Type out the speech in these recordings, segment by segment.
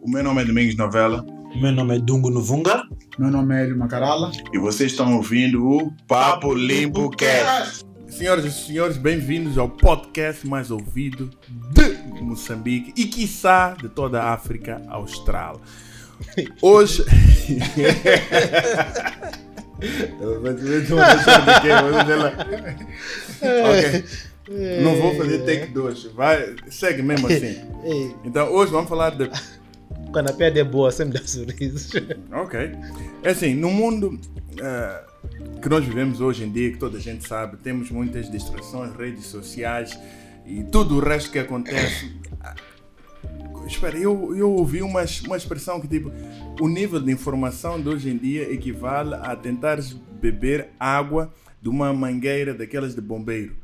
O meu nome é Domingos Novela Meu nome é Dungo Novunga. Meu nome é Hélio Macarala. e vocês estão ouvindo o Papo Limpo Cast. Senhoras e senhores, bem-vindos ao podcast mais ouvido de Moçambique e, quiçá, de toda a África Austral. Hoje. Não vou fazer take 2, vai, segue mesmo assim. Então, hoje vamos falar de a piada é boa, sempre dá sorrisos. Ok. É assim, no mundo eh, que nós vivemos hoje em dia, que toda a gente sabe, temos muitas distrações, redes sociais e tudo o resto que acontece. Ah, Espera, eu, eu ouvi uma, uma expressão que tipo, o nível de informação de hoje em dia equivale a tentares beber água de uma mangueira daquelas de bombeiro.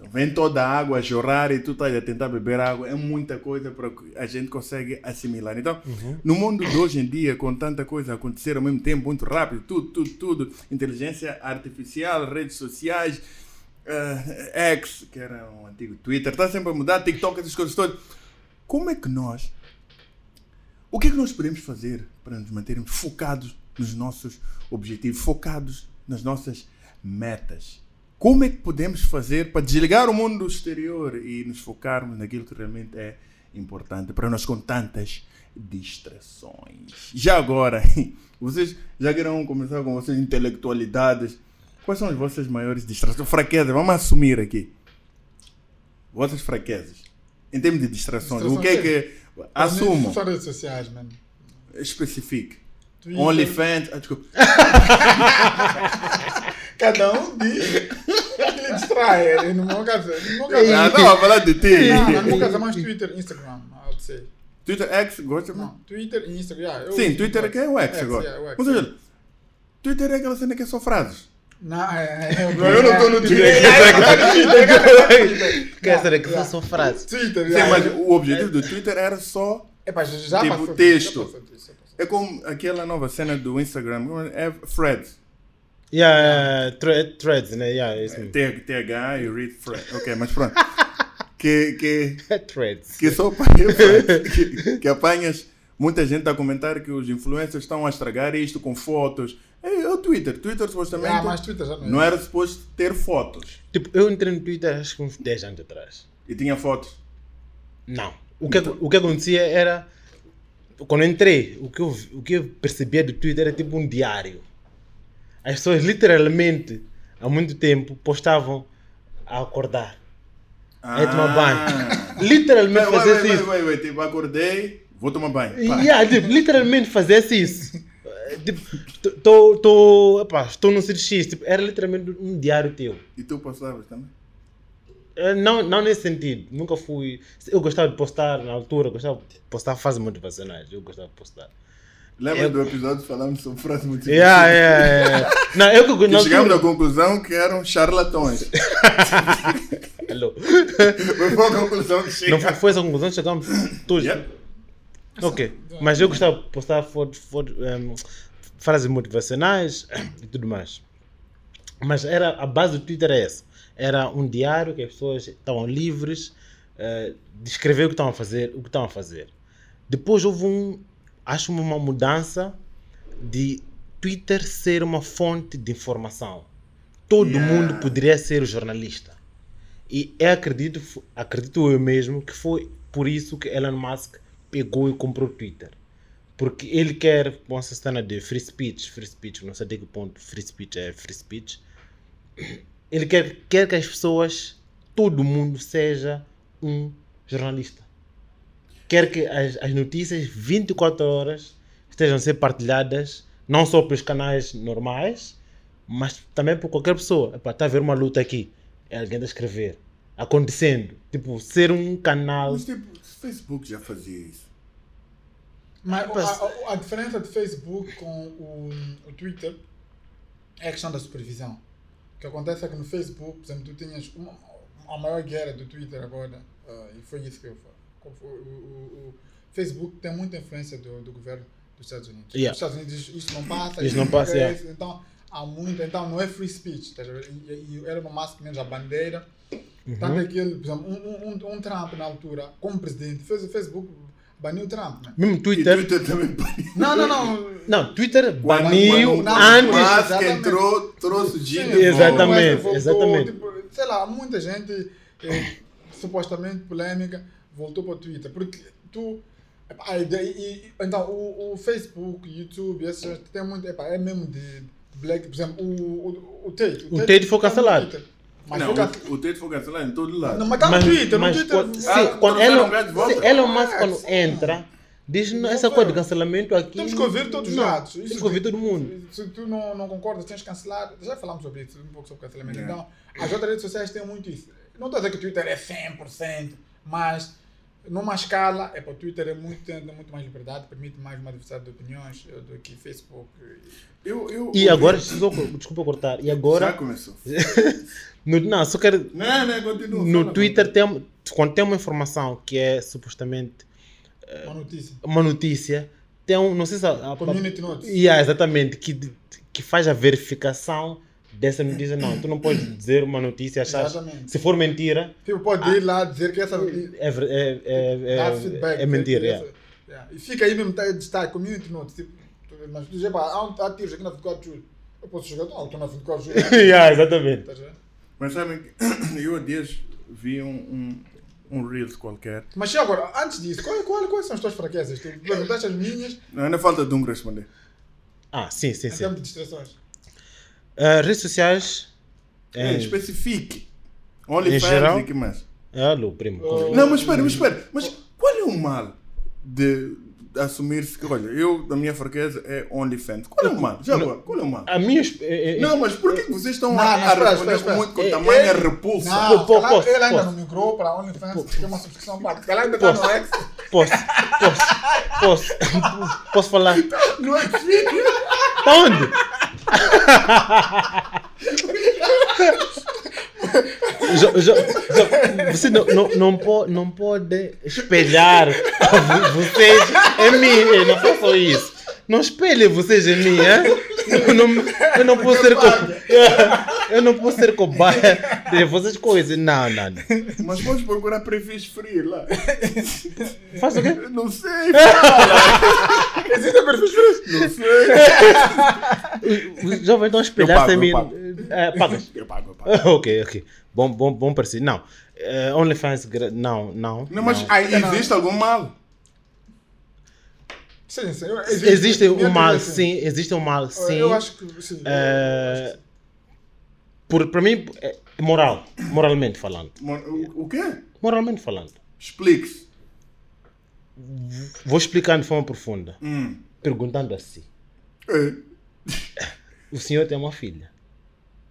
Então, vem toda a água a jorrar e tu estás a tentar beber água. É muita coisa para que a gente consegue assimilar. Então, no mundo de hoje em dia, com tanta coisa a acontecer ao mesmo tempo, muito rápido, tudo, tudo, tudo, inteligência artificial, redes sociais, eh, X, que era um antigo Twitter, está sempre a mudar, TikTok, essas coisas todas. Como é que nós, o que é que nós podemos fazer para nos mantermos focados nos nossos objetivos, focados nas nossas metas? Como é que podemos fazer para desligar o mundo exterior e nos focarmos naquilo que realmente é importante para nós com tantas distrações? Já agora, vocês já queiram começar com vocês intelectualidades? Quais são as vossas maiores distrações? Fraquezas, vamos assumir aqui. Vossas fraquezas. Em termos de distrações, o que é que. Assumam, Só redes sociais, mano. especifique. OnlyFans. Ah, desculpa. Cada um diz que lhe distrai. No meu caso, no meu caso, Ah, não, a falar de ti. não, é mais Twitter, Instagram, I would say. Twitter X, gosta? Não, Twitter e Instagram. yeah, eu Sim, Twitter é que é o X X, agora. yeah, o X, Ou seja, Twitter é aquela cena que é só frases. Não, é, é, Eu não estou no Twitter. Quer dizer que são frases. Twitter, Sim, yeah. mas o objetivo do Twitter era só. Epá, já tipo, passou texto. já passou já passou. É como aquela nova cena do Instagram, é Threads. Yeah, thre- threads, né? Yeah, é isso mesmo. TH e read Thread. Ok, mas pronto. Que, que, threads. que só que, que apanhas. Muita gente está a comentar que os influencers estão a estragar isto com fotos. É, é o Twitter. Twitter supostamente Ah, mas Twitter já não é. não era suposto ter fotos. Tipo, eu entrei no Twitter acho que uns 10 anos atrás. E tinha fotos. Não. O que, o que acontecia era. Quando eu entrei, o que eu, o que eu percebia do Twitter era tipo um diário. As pessoas literalmente, há muito tempo, postavam a acordar. É tomar banho. Literalmente fazia vai, isso. vai, vai, Tipo, acordei, vou tomar banho. Yeah, tipo, literalmente fazia isso. Tipo, tô, epá, estou num sítio X. Tipo, era literalmente um diário teu. E tu postavas também? Eh, Não, não nesse sentido. Nunca fui. Eu gostava de postar na altura, gostava de postar frases motivacionais. Eu gostava de postar. Lembra Eu- do episódio falando sobre frases muito Yeah, yeah, yeah. Não, eu que Que na chegamos à altura... conclusão que eram charlatões. Hello. Foi a conclusão que Não chega. foi, foi essa conclusão que chegamos todos. Yeah. Ok. Mas eu gostava de postar fotos, fotos, em, frases motivacionais e tudo mais. Mas era, a base do Twitter é essa. Era um diário que as pessoas estavam livres eh, de escrever o que estavam a fazer, o que estavam a fazer. Depois houve um, acho uma mudança de Twitter ser uma fonte de informação. Todo Yeah. mundo poderia ser jornalista. E eu acredito, acredito eu mesmo que foi por isso que Elon Musk pegou e comprou o Twitter. Porque ele quer, com essa cena de free speech, free speech, não sei até que ponto free speech é free speech, ele quer, quer que as pessoas, todo mundo seja um jornalista. Quer que as, as notícias 24 horas estejam a ser partilhadas, não só pelos canais normais, mas também por qualquer pessoa. Epá, está a haver uma luta aqui. É alguém a escrever. Acontecendo. Tipo, ser um canal. Mas tipo, o Facebook já fazia isso. Mas a, a- a diferença de Facebook com o, o Twitter é a questão da supervisão. O que acontece é que no Facebook, por exemplo, tu tinhas uma, a maior guerra do Twitter agora, ah, e foi isso que eu falo. O, o- o Facebook tem muita influência do, do governo dos Estados Unidos. Yeah. Os Estados Unidos dizem isso não passa, Isso não passa, yeah. Então, há muito, então não é free speech. Tá, e, e, era uma massa menos a bandeira. Tanto é que ele, por exemplo, um, um, um- um Trump na altura, como presidente, fez o Facebook baniu o Trump, né? Mesmo E Twitter. Twitter também baniu. Não, não, não. Não, Twitter baniu antes. Musk Exatamente. entrou, trouxe o volta. Exatamente, voltou, exatamente. tipo, sei lá, muita gente eh, supostamente polêmica voltou para o Twitter. Porque tu. epá, e- e- então, o, o Facebook, YouTube, esses tem muito. epá, é mesmo de black. Por exemplo, o, o, o Tate. O Tate foi tá no cancelado. Twitter. Mas Não, foi o, o Tate foi cancelado em todo lado. Não, mas está no Twitter, no mas Twitter. quando, sim, Ah, quando Elon, sim, Elon Musk quando entra, diz não, essa coisa de cancelamento aqui. Temos que ouvir todos os lados. Temos que ouvir todo mundo. Se tu não, não concordas, tens que cancelar. Já falamos sobre isso, um pouco sobre cancelamento. É. Então, as outras redes sociais têm muito isso. Não estou a dizer que o Twitter é 100%, mas numa escala, é para o Twitter é muito, muito mais liberdade, permite mais uma diversidade de opiniões eh, do que Facebook. Eu, eu, E agora, só- desculpa cortar, e Já agora, começou. no, não, só quero, Não, não, continua. no Twitter tem, quando tem uma informação que é supostamente Uma notícia. uma notícia, tem um, não sei se a, a Community notes. Yeah, exatamente, que, que faz a verificação dessa notícia. Não, tu não podes dizer uma notícia, Exatamente. se for mentira, Tipo, pode ir lá dizer que essa notícia. é, é, é, é, é mentira. E fica aí mesmo, tá, destaque, community notes. Tipo, mas tu dizer, pá, há, um- há tiros aqui na 24 de julho. Eu posso jogar, não, estou na 24 de julho. yeah, exatamente. Mas sabem que eu há dias vi um, um, um Reels qualquer. Mas agora, antes disso, qual, qual, quais são as tuas fraquezas? Tu perguntaste as minhas Não, ainda falta de um responder. Ah, sim, sim, em sim. termos de distrações. Ah, redes sociais. É, É, especifique. OnlyFans geral? e que mais? alô, primo. Oh. Não, mas espera, mas espera. Mas qual é o mal de assumir-se que, olha, eu, a minha fraqueza é OnlyFans? Qual é o mal? Já agora, qual é o mal? A minha. é- é- Não, mas por que vocês estão Não, a, não, a responder muito com tamanha Ele- repulsa? Não, Pô, pô, ele ainda não migrou para a OnlyFans, porque tem uma subscrição paga. Calhar ainda está Posso. no X. Posso, posso, posso, posso falar? No X vídeo. Tá onde? Jo- jo- jo- você não, não, não, pode, não pode espelhar vo- vocês em mim. eh, Não façam isso. Não espelhem vocês em mim, hein? Eu não, eu não posso ser co- Eu não posso ser cobaia de vocês coisas. Não, não, não. Mas podes procurar prefix free lá. Faz o quê? Eu Não sei, Existe perfis frescos. não sei. Os jovens estão a espelhar pago, em eu mim. pago. É, pagas. Eu pago, eu pago. ok, ok. Bom, bom, bom parecido. Não. Eh, OnlyFans, não, não. Não, mas não. aí existe algum mal? Sim, sim. Existe Minha um mal, sim. Existe um mal, sim. Eu acho que sim. Eh, sim. por, para mim, é moral. Moralmente falando. O, o quê? Moralmente falando. Explique-se. Vou explicar de forma profunda. Hum. Perguntando assim. É. O senhor tem uma filha.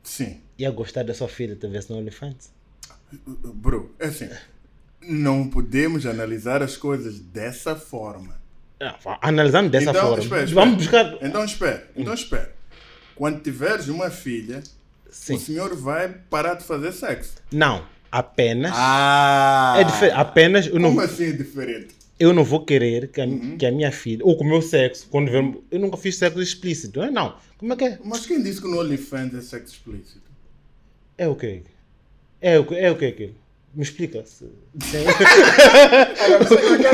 Sim. Ia gostar da sua filha talvez no OnlyFans? Bro, é assim. Não podemos analisar as coisas dessa forma. Ah, Analisando dessa então, forma. espera, espera. Vamos buscar. Então espera, então espera. Quando tiveres uma filha, Sim. o senhor vai parar de fazer sexo. Não. Apenas. Ah! É diferente. Apenas. Eu não, Como assim é diferente? eu não vou querer que a, Uhum. que a minha filha, ou com o meu sexo, quando ver, eu nunca fiz sexo explícito, não, não. Como é que é? Mas quem disse que no OnlyFans é sexo explícito? É o quê? É o que é o que aquilo? Me explica. Se, se- Olha, você que quer-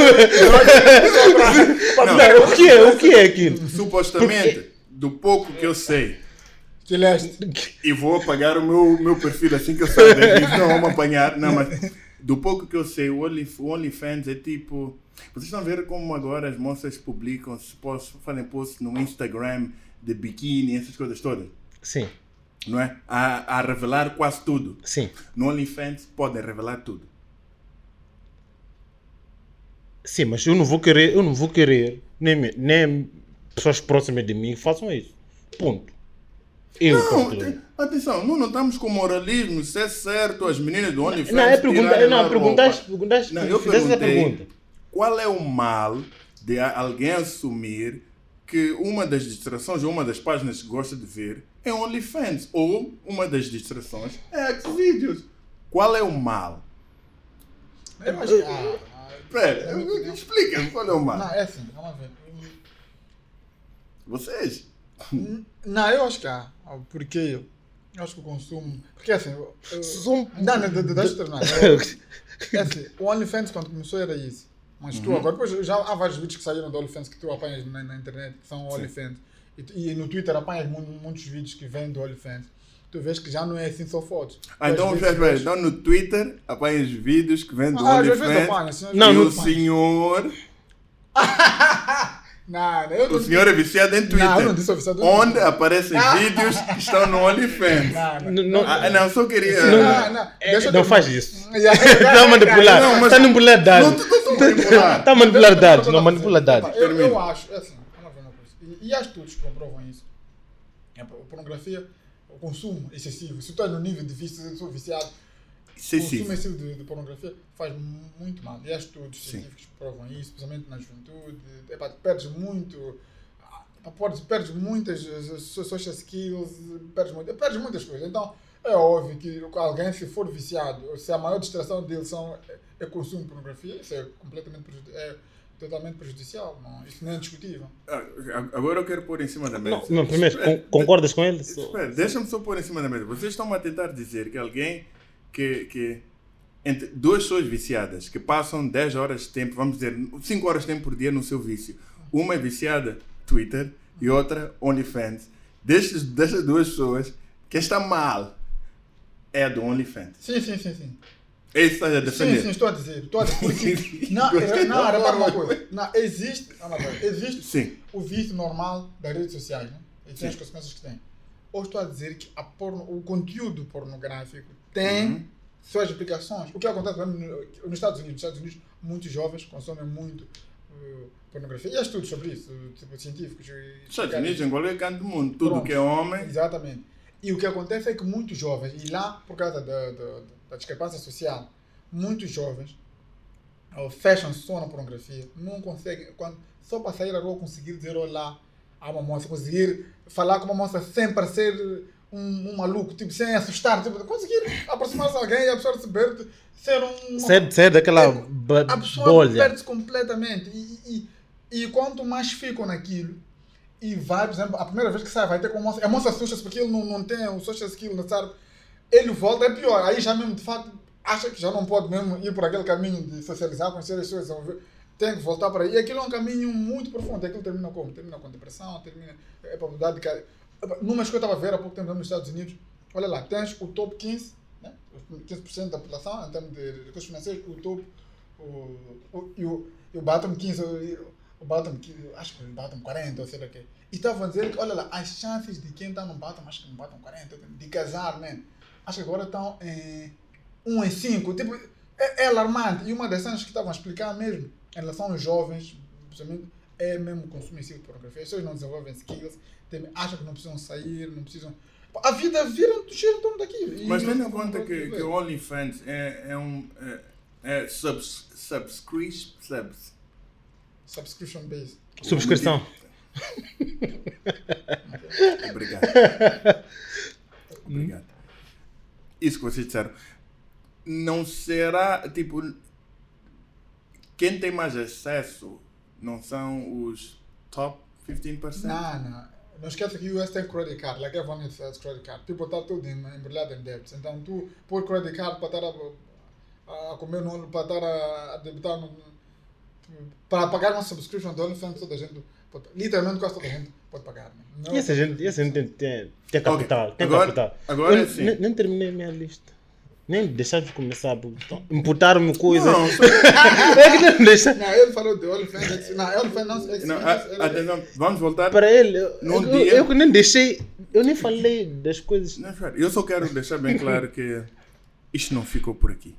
Não, o que é? O que é aquilo? Supostamente, do pouco que eu sei, Que leste. e vou apagar o meu, meu perfil assim que eu sair daqui, não vamos apanhar, não, mas do pouco que eu sei, o Only- o OnlyFans é tipo. Vocês estão a ver como agora as moças publicam, se posso, fazem posts no Instagram de biquíni, essas coisas todas, Sim, não é? A, a revelar quase tudo. sim. No OnlyFans podem revelar tudo. Sim, mas eu não vou querer, eu não vou querer, nem, nem pessoas próximas de mim façam isso. Ponto. Eu, Não, te- atenção, não, não estamos com moralismo, se é certo as meninas do OnlyFans. Não, é pergunta, não, perguntaste, perguntaste, Não, eu fizeste essa perguntei pergunta. qual é o mal de alguém assumir que uma das distrações ou uma das páginas que gosta de ver é OnlyFans ou uma das distrações é Xvideos. Qual é o mal? Eu acho que. Ah, Espera, explica-me qual é o mal. não, é assim, vamos ver. Vocês? Não, eu acho que há. Ah, Porque eu acho que o consumo. Porque assim. eu- Não, não, de- de- deixa eu terminar. Eu- É assim, o OnlyFans quando começou era isso. Mas tu agora, depois já há vários vídeos que saíram do OnlyFans que tu apanhas na, na internet, que são OnlyFans. E, e no Twitter apanhas mu- muitos vídeos que vêm do OnlyFans. Tu vês que já não é assim só fotos. Ah, então, espera, vezes espera. vês- então no Twitter apanha os vídeos que vêm do Ah, vezes OnlyFans. Não, e vezes o senhor, Não, não, eu não o senhor é viciado em Twitter. Não, eu não disse oficial. onde aparecem vídeos que estão no OnlyFans. Não, não. Não- Ah, não, só queria. Não, não, não. Eu não ter- faz isso. Está a manipular. Não, Está a manipular Não, dados. não. Está a manipular dados. Não manipula dados. Eu, acho, é assim, vamos ver uma coisa. E, há estudos que comprovam isso. A pornografia, o consumo excessivo, se tu estás no nível de vício, eu sou viciado, o consumo Excessivo. excessivo de, de pornografia faz muito mal. E há estudos Sim. científicos que provam isso, especialmente na juventude. Epá, perdes muito, ah, perdes, perdes muitas eh, so- social skills, perdes, muito, perdes muitas coisas. Então, é óbvio que alguém, se for viciado, se a maior distração dele são, é, é consumo de pornografia, isso é completamente prejudi- é totalmente prejudicial. Não, isso não é discutível. Ah, Agora eu quero pôr em cima da mesa. Não, não, primeiro, Espera, con- concordas com ele? Espera, deixa-me só pôr em cima da mesa. Vocês estão a tentar dizer que alguém que, que entre duas pessoas viciadas que passam 10 horas de tempo, vamos dizer, 5 horas de tempo por dia no seu vício. Uma é viciada Twitter e outra OnlyFans. Destas, dessas duas pessoas, que está mal é a do OnlyFans. Sim, sim, sim, sim. É isso que estás a Sim, defender. sim, estou a dizer. Estou a dizer porque. não, é- não, repara uma coisa. Não, existe, existe Sim. o vício normal das redes sociais, né? E tem Sim. as consequências que tem. Ou estou a dizer que a porno, o conteúdo pornográfico tem Uhum. suas implicações. O que acontece nos Estados Unidos? Nos Estados Unidos, muitos jovens consomem muito uh, pornografia. E há estudos sobre isso, tipo científicos. Estados Unidos, em qualquer canto do mundo, tudo Pronto. que é homem. Exatamente. E o que acontece é que muitos jovens, e lá por causa da, da discrepância social, muitos jovens fecham só na pornografia, não conseguem, quando, só para sair à rua conseguir dizer olá a uma moça, conseguir falar com uma moça sem parecer um, um maluco, tipo, sem assustar, tipo, conseguir aproximar-se de alguém e a receber ser um. Sai, sai daquela É, a bolha. perde-se completamente. E, e, e quanto mais ficam naquilo, e vai, por exemplo, a primeira vez que sai, vai ter com a moça, a moça assusta-se porque ele não, não tem o social skill necessário, ele volta, é pior. Aí já mesmo, de fato, acha que já não pode mesmo ir por aquele caminho de socializar, conhecer as pessoas, tem que voltar para aí. E aquilo é um caminho muito profundo. Aquilo termina como? Termina com depressão, termina é a probabilidade de que. Numa que eu estava a ver há pouco tempo nos Estados Unidos, olha lá, tens o top 15, né? os 15% da população, em termos de recursos financeiros, o top o, o, e, o, e o bottom 15, o, o bottom 15, acho que o bottom 40, ou sei lá o quê. E estavam a dizer que, olha lá, as chances de quem está no bottom, acho que no bottom 40, de casar, man, acho que agora estão em 1 em 5. Tipo, é, é alarmante. E uma das cenas que estavam a explicar mesmo, em relação aos jovens, principalmente, é mesmo excessivo de pornografia. As pessoas não desenvolvem skills, tem, acham que não precisam sair, não precisam. A vida vira, gira em torno daquilo. E Mas tendo em conta que, que o OnlyFans é, é um. É, é subs, subscription. Subs, Subscription based. Subscrição. Obrigado. Obrigado. Isso que vocês disseram. Não será, tipo, quem tem mais acesso não são os top 15%? Não, não. Não esqueça que o US tem credit card, like everyone has credit card. People está tudo em- embrulhado em debts. Então, tu pôr credit card para estar a, a comer no para estar a, a debitar para pagar uma subscription do OnlyFans, toda a gente literalmente quase toda a gente pode pagar. né? Não, E essa gente, e essa gente tem, tem, tem capital. Tem Agora- capital. agora Eu sim. nem, nem terminei a minha lista. Nem deixaram de começar. porque então, Imputaram-me coisa. Não, só- É que não deixa. Não, ele falou de OnlyFans. Não, OnlyFans não. é não, a- atenção, vamos voltar. Para ele, eu, dia- eu que nem deixei. Eu nem falei das coisas. Não, eu só quero deixar bem claro que isto não ficou por aqui.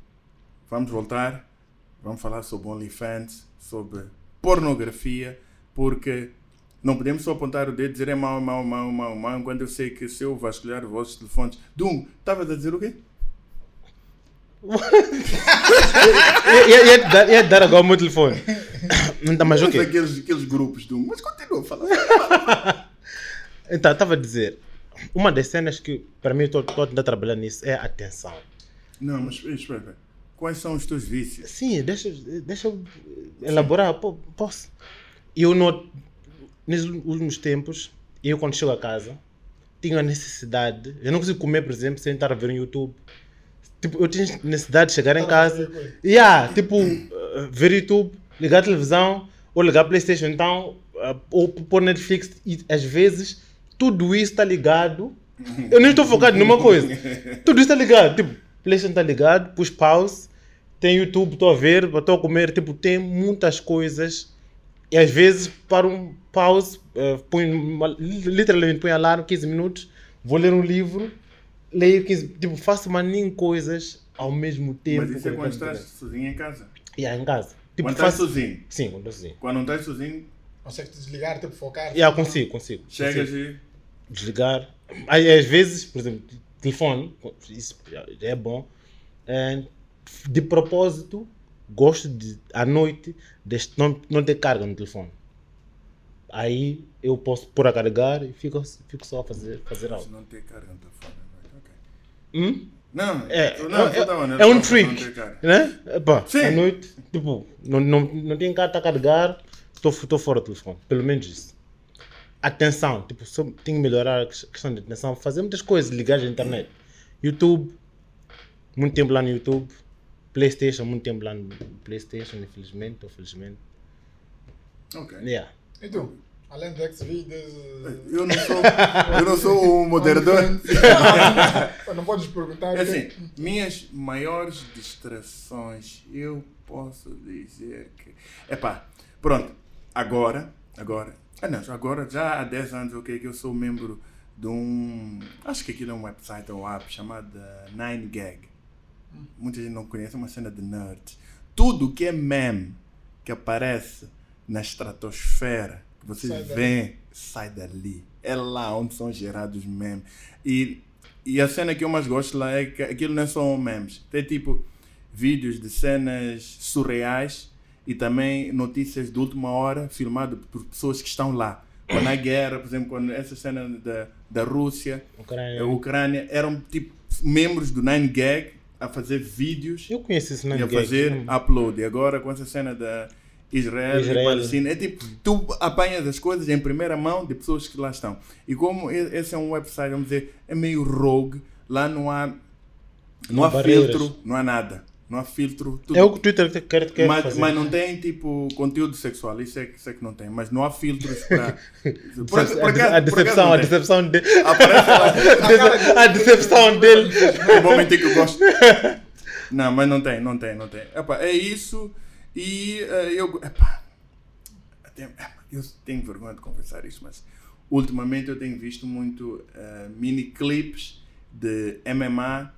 Vamos voltar, vamos falar sobre OnlyFans, sobre pornografia, porque não podemos só apontar o dedo e dizer é mau, mau, mau, mau, mau, quando eu sei que se eu vasculhar os vossos telefones. Dum, estavas a dizer o quê? Ia, dar, agora o meu telefone. Mas o quê? Aqueles, aqueles grupos, Dum, mas continua a falar. Então, estava a dizer. Uma das cenas que, para mim, estou a trabalhar nisso é a atenção. Não, mas espera, espera. Quais são os teus vícios? Sim, deixa, deixa eu elaborar. po- Posso? Eu, no, nesses últimos tempos, eu, quando chego a casa, tinha a necessidade. Eu não consigo comer, por exemplo, sem estar a ver no YouTube. Tipo, eu tinha necessidade de chegar em casa. coisa. Yeah, tipo, uh, ver YouTube ligar a televisão, ou ligar a Playstation, então, uh, ou pôr Netflix, e às vezes tudo isso está ligado. Eu nem estou focado numa coisa. Tudo isso está ligado. Tipo, Playstation está ligado, pus pause, tem YouTube, estou a ver, estou a comer, tipo, tem muitas coisas. E às vezes, para um pause, uh, ponho, uma- literalmente põe alarme 15 minutos, vou ler um livro, leio 15, tipo, faço maninho coisas ao mesmo tempo. Mas isso é quando estás sozinho em casa. Yeah, em casa. Tipo, Quando estás faço... sozinho. Sim, quando estou sozinho. Quando não estás sozinho, Consegue desligar, tipo, focar. Yeah, consigo, consigo. chegas consigo. e. desligar. Aí, às vezes, por exemplo, telefone, isso é bom. Eh, De propósito, gosto de, à noite, de não, não ter carga no telefone. Aí eu posso pôr a carregar e fico, fico só a fazer, fazer Se algo. não ter carga no telefone. ok. Hum? Não, É, não, é, né? é um Não trick, né? Sim. à noite, tipo, não, não, não tem carta a carregar, estou fora do telefone. Pelo menos isso. Atenção, tipo, só tenho que melhorar a ques- questão de atenção, fazer muitas coisas, ligar à internet. YouTube, muito tempo lá no YouTube. Playstation, muito tempo lá no Playstation, infelizmente ou felizmente. Ok. Yeah. E tu? Além do Xvideos. Eu não sou, eu não sou o moderador. Não podes perguntar. É assim, minhas maiores distrações, eu posso dizer que. Epá, pronto, agora, agora, ah não, agora já há 10 anos, ok, que eu sou membro de um. Acho que aquilo é um website ou app chamado 9gag. Muita gente não conhece, é uma cena de nerds. Tudo que é meme que aparece na estratosfera, que vocês Sai dali. veem, sai dali. É lá onde são gerados memes. E, e a cena que eu mais gosto lá é que aquilo não é só memes. Tem tipo vídeos de cenas surreais e também notícias de última hora filmado por pessoas que estão lá. Quando há guerra, por exemplo, quando essa cena da, da Rússia, Ucrânia. a Ucrânia, eram tipo membros do 9gag a fazer vídeos Eu conheço na e a fazer upload. E agora com essa cena da Israel, Israel. e Palestina, é tipo, tu apanhas as coisas em primeira mão de pessoas que lá estão. E como esse é um website, vamos dizer, é meio rogue, lá não há, não há barreiras. filtro, não há nada. Não há filtro. Tudo É o que o Twitter te- quer, quer mas, fazer. mas não tem tipo conteúdo sexual, isso é, que- isso é que não tem. Mas não há filtros para. Por, a, por acaso- a decepção, a decepção dele. Aparece lá. a decepção dele. Eu vou mentir que eu gosto. Não, mas não tem, não tem, não tem. Epá, é isso e eh, eu. Epá, eu tenho vergonha de confessar isso, mas ultimamente eu tenho visto muito eh, mini clips de MMA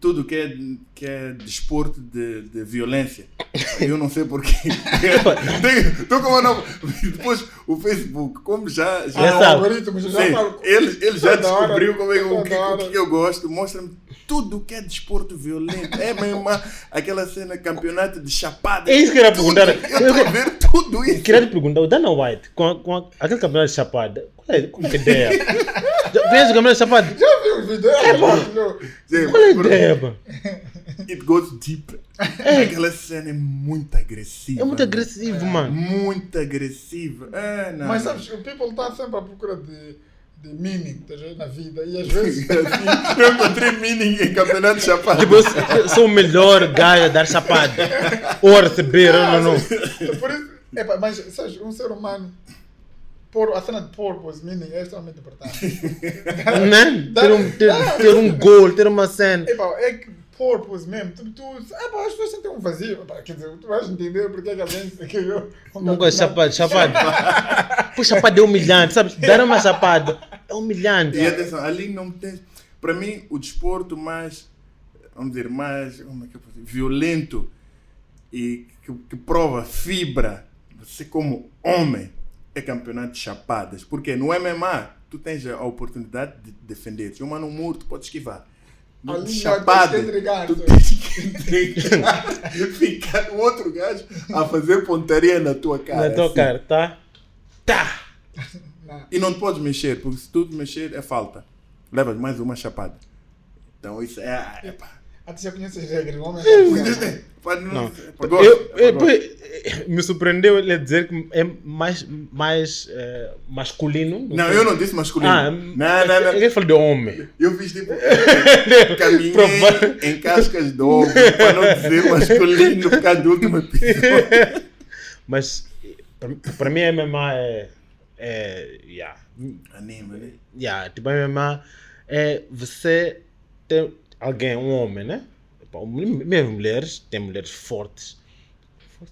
tudo que é, que é desporto de, de violência. Eu não sei porquê. Estou com uma nova. Depois o Facebook, como já. já o sabe. algoritmo já sabe. ele, ele já hora, descobriu como é, que- o, que, o hora. que eu gosto. Mostra-me tudo que é desporto violento. É mesmo uma- aquela cena campeonato de chapada. É isso que eu ia Tudo. perguntar. Eu estou a ver tudo isso. Queria te perguntar, o Dana White, com, a- com a- aquele campeonato de chapada, qual é, qual é a ideia? Conhece o campeonato de chapada? Já os vídeos? É bom. Qual é a ideia, mano? It goes deep. Aquela cena é muito agressiva. É muito mano. agressivo, mano. Muito agressiva. É, não. Mas sabes, o people está sempre à procura de, de meaning ver, na vida. E às vezes. Assim, eu encontrei meaning em campeonato de chapada. Tipo, eu sou- o melhor gajo a dar chapada. Ou a receber, não, não. Por isso, epa, mas sabes, um ser humano. Por, a cena de purpose, meaning, é extremamente importante. Né? Ter um, ter, ter um gol, ter uma cena. Epa, é que purpose mesmo. Tu, tu, epa, as pessoas sentem um vazio. Epa, quer dizer, tu vais entender porque é que alguém criou. um Não gosto de chapada, chapada. Pô, chapada é humilhante, sabes? Dar uma chapada é humilhante. E atenção, ali não tem. Para mim, o desporto mais, vamos dizer, mais como é que eu posso dizer, violento e que, que prova fibra, você como homem, é campeonato de chapadas. Porque no MMA, tu tens a oportunidade de defender. Se um mano morto, tu pode esquivar. No chapada, tu tu- tens que entregar, ficar o outro gajo a fazer pontaria na tua cara. Na tua assim. cara, tá? Tá! Não. E não te podes mexer, porque se tu mexer é falta. Levas mais uma chapada. Então isso é. é pá. Ah, tu já conhece as regras, o homem é Pode não. Eu, eu, Pagou. eu- me surpreendeu ele dizer que é mais, mais eh, masculino. Não, eu não disse masculino. Ah, não, não, não. Ele falou de homem. Eu fiz tipo. Caminhei Prova- em cascas de ovo para não dizer masculino por causa do último episódio. Mas para mim a MMA é. é yeah, Anima, né? yeah, tipo, a MMA é você ter alguém, um homem, né? Mesmo mulheres, tem mulheres fortes.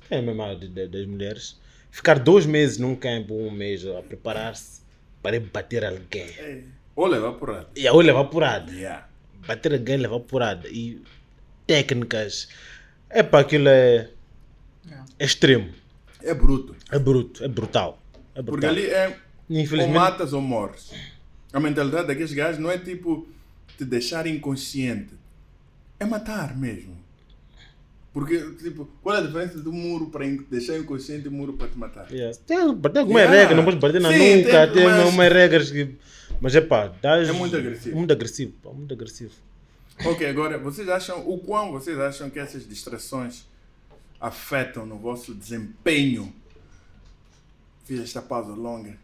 Tem a de- das mulheres. Ficar dois meses num campo, um mês a preparar-se para bater alguém. É. Ou levar porrada. E aí levar porrada. Yeah. Bater alguém, levar porrada. E técnicas. É para aquilo é, Yeah. é extremo. É bruto. É bruto, é brutal. É brutal. Porque ali é. Ou matas ou morres. A mentalidade daqueles gajos não é tipo te deixar inconsciente. É matar mesmo. Porque, tipo, qual é a diferença do muro para deixar inconsciente e muro para te matar? Yes. Tem, tem algumas Yeah. regras, não podes bater na Sim, nuca, tem, tem, mas- umas regras que. Mas é pá, É muito agressivo. Muito agressivo, pá, muito agressivo. Ok, agora, vocês acham, o quão vocês acham que essas distrações afetam no vosso desempenho? Fiz esta pausa longa.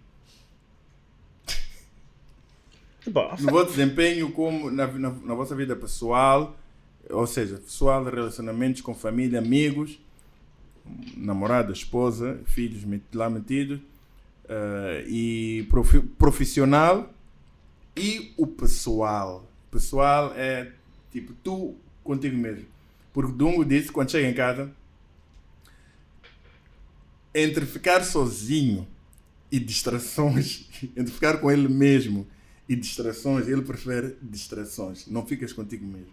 Pá, No vosso desempenho como na, na, na vossa vida pessoal, ou seja, pessoal, relacionamentos com família, amigos, namorada, esposa, filhos lá metidos, eh, e profi- profissional e o pessoal. Pessoal é tipo tu contigo mesmo. Porque Dungo disse quando chega em casa, entre ficar sozinho e distrações, entre ficar com ele mesmo e distrações, ele prefere distrações. Não ficas contigo mesmo.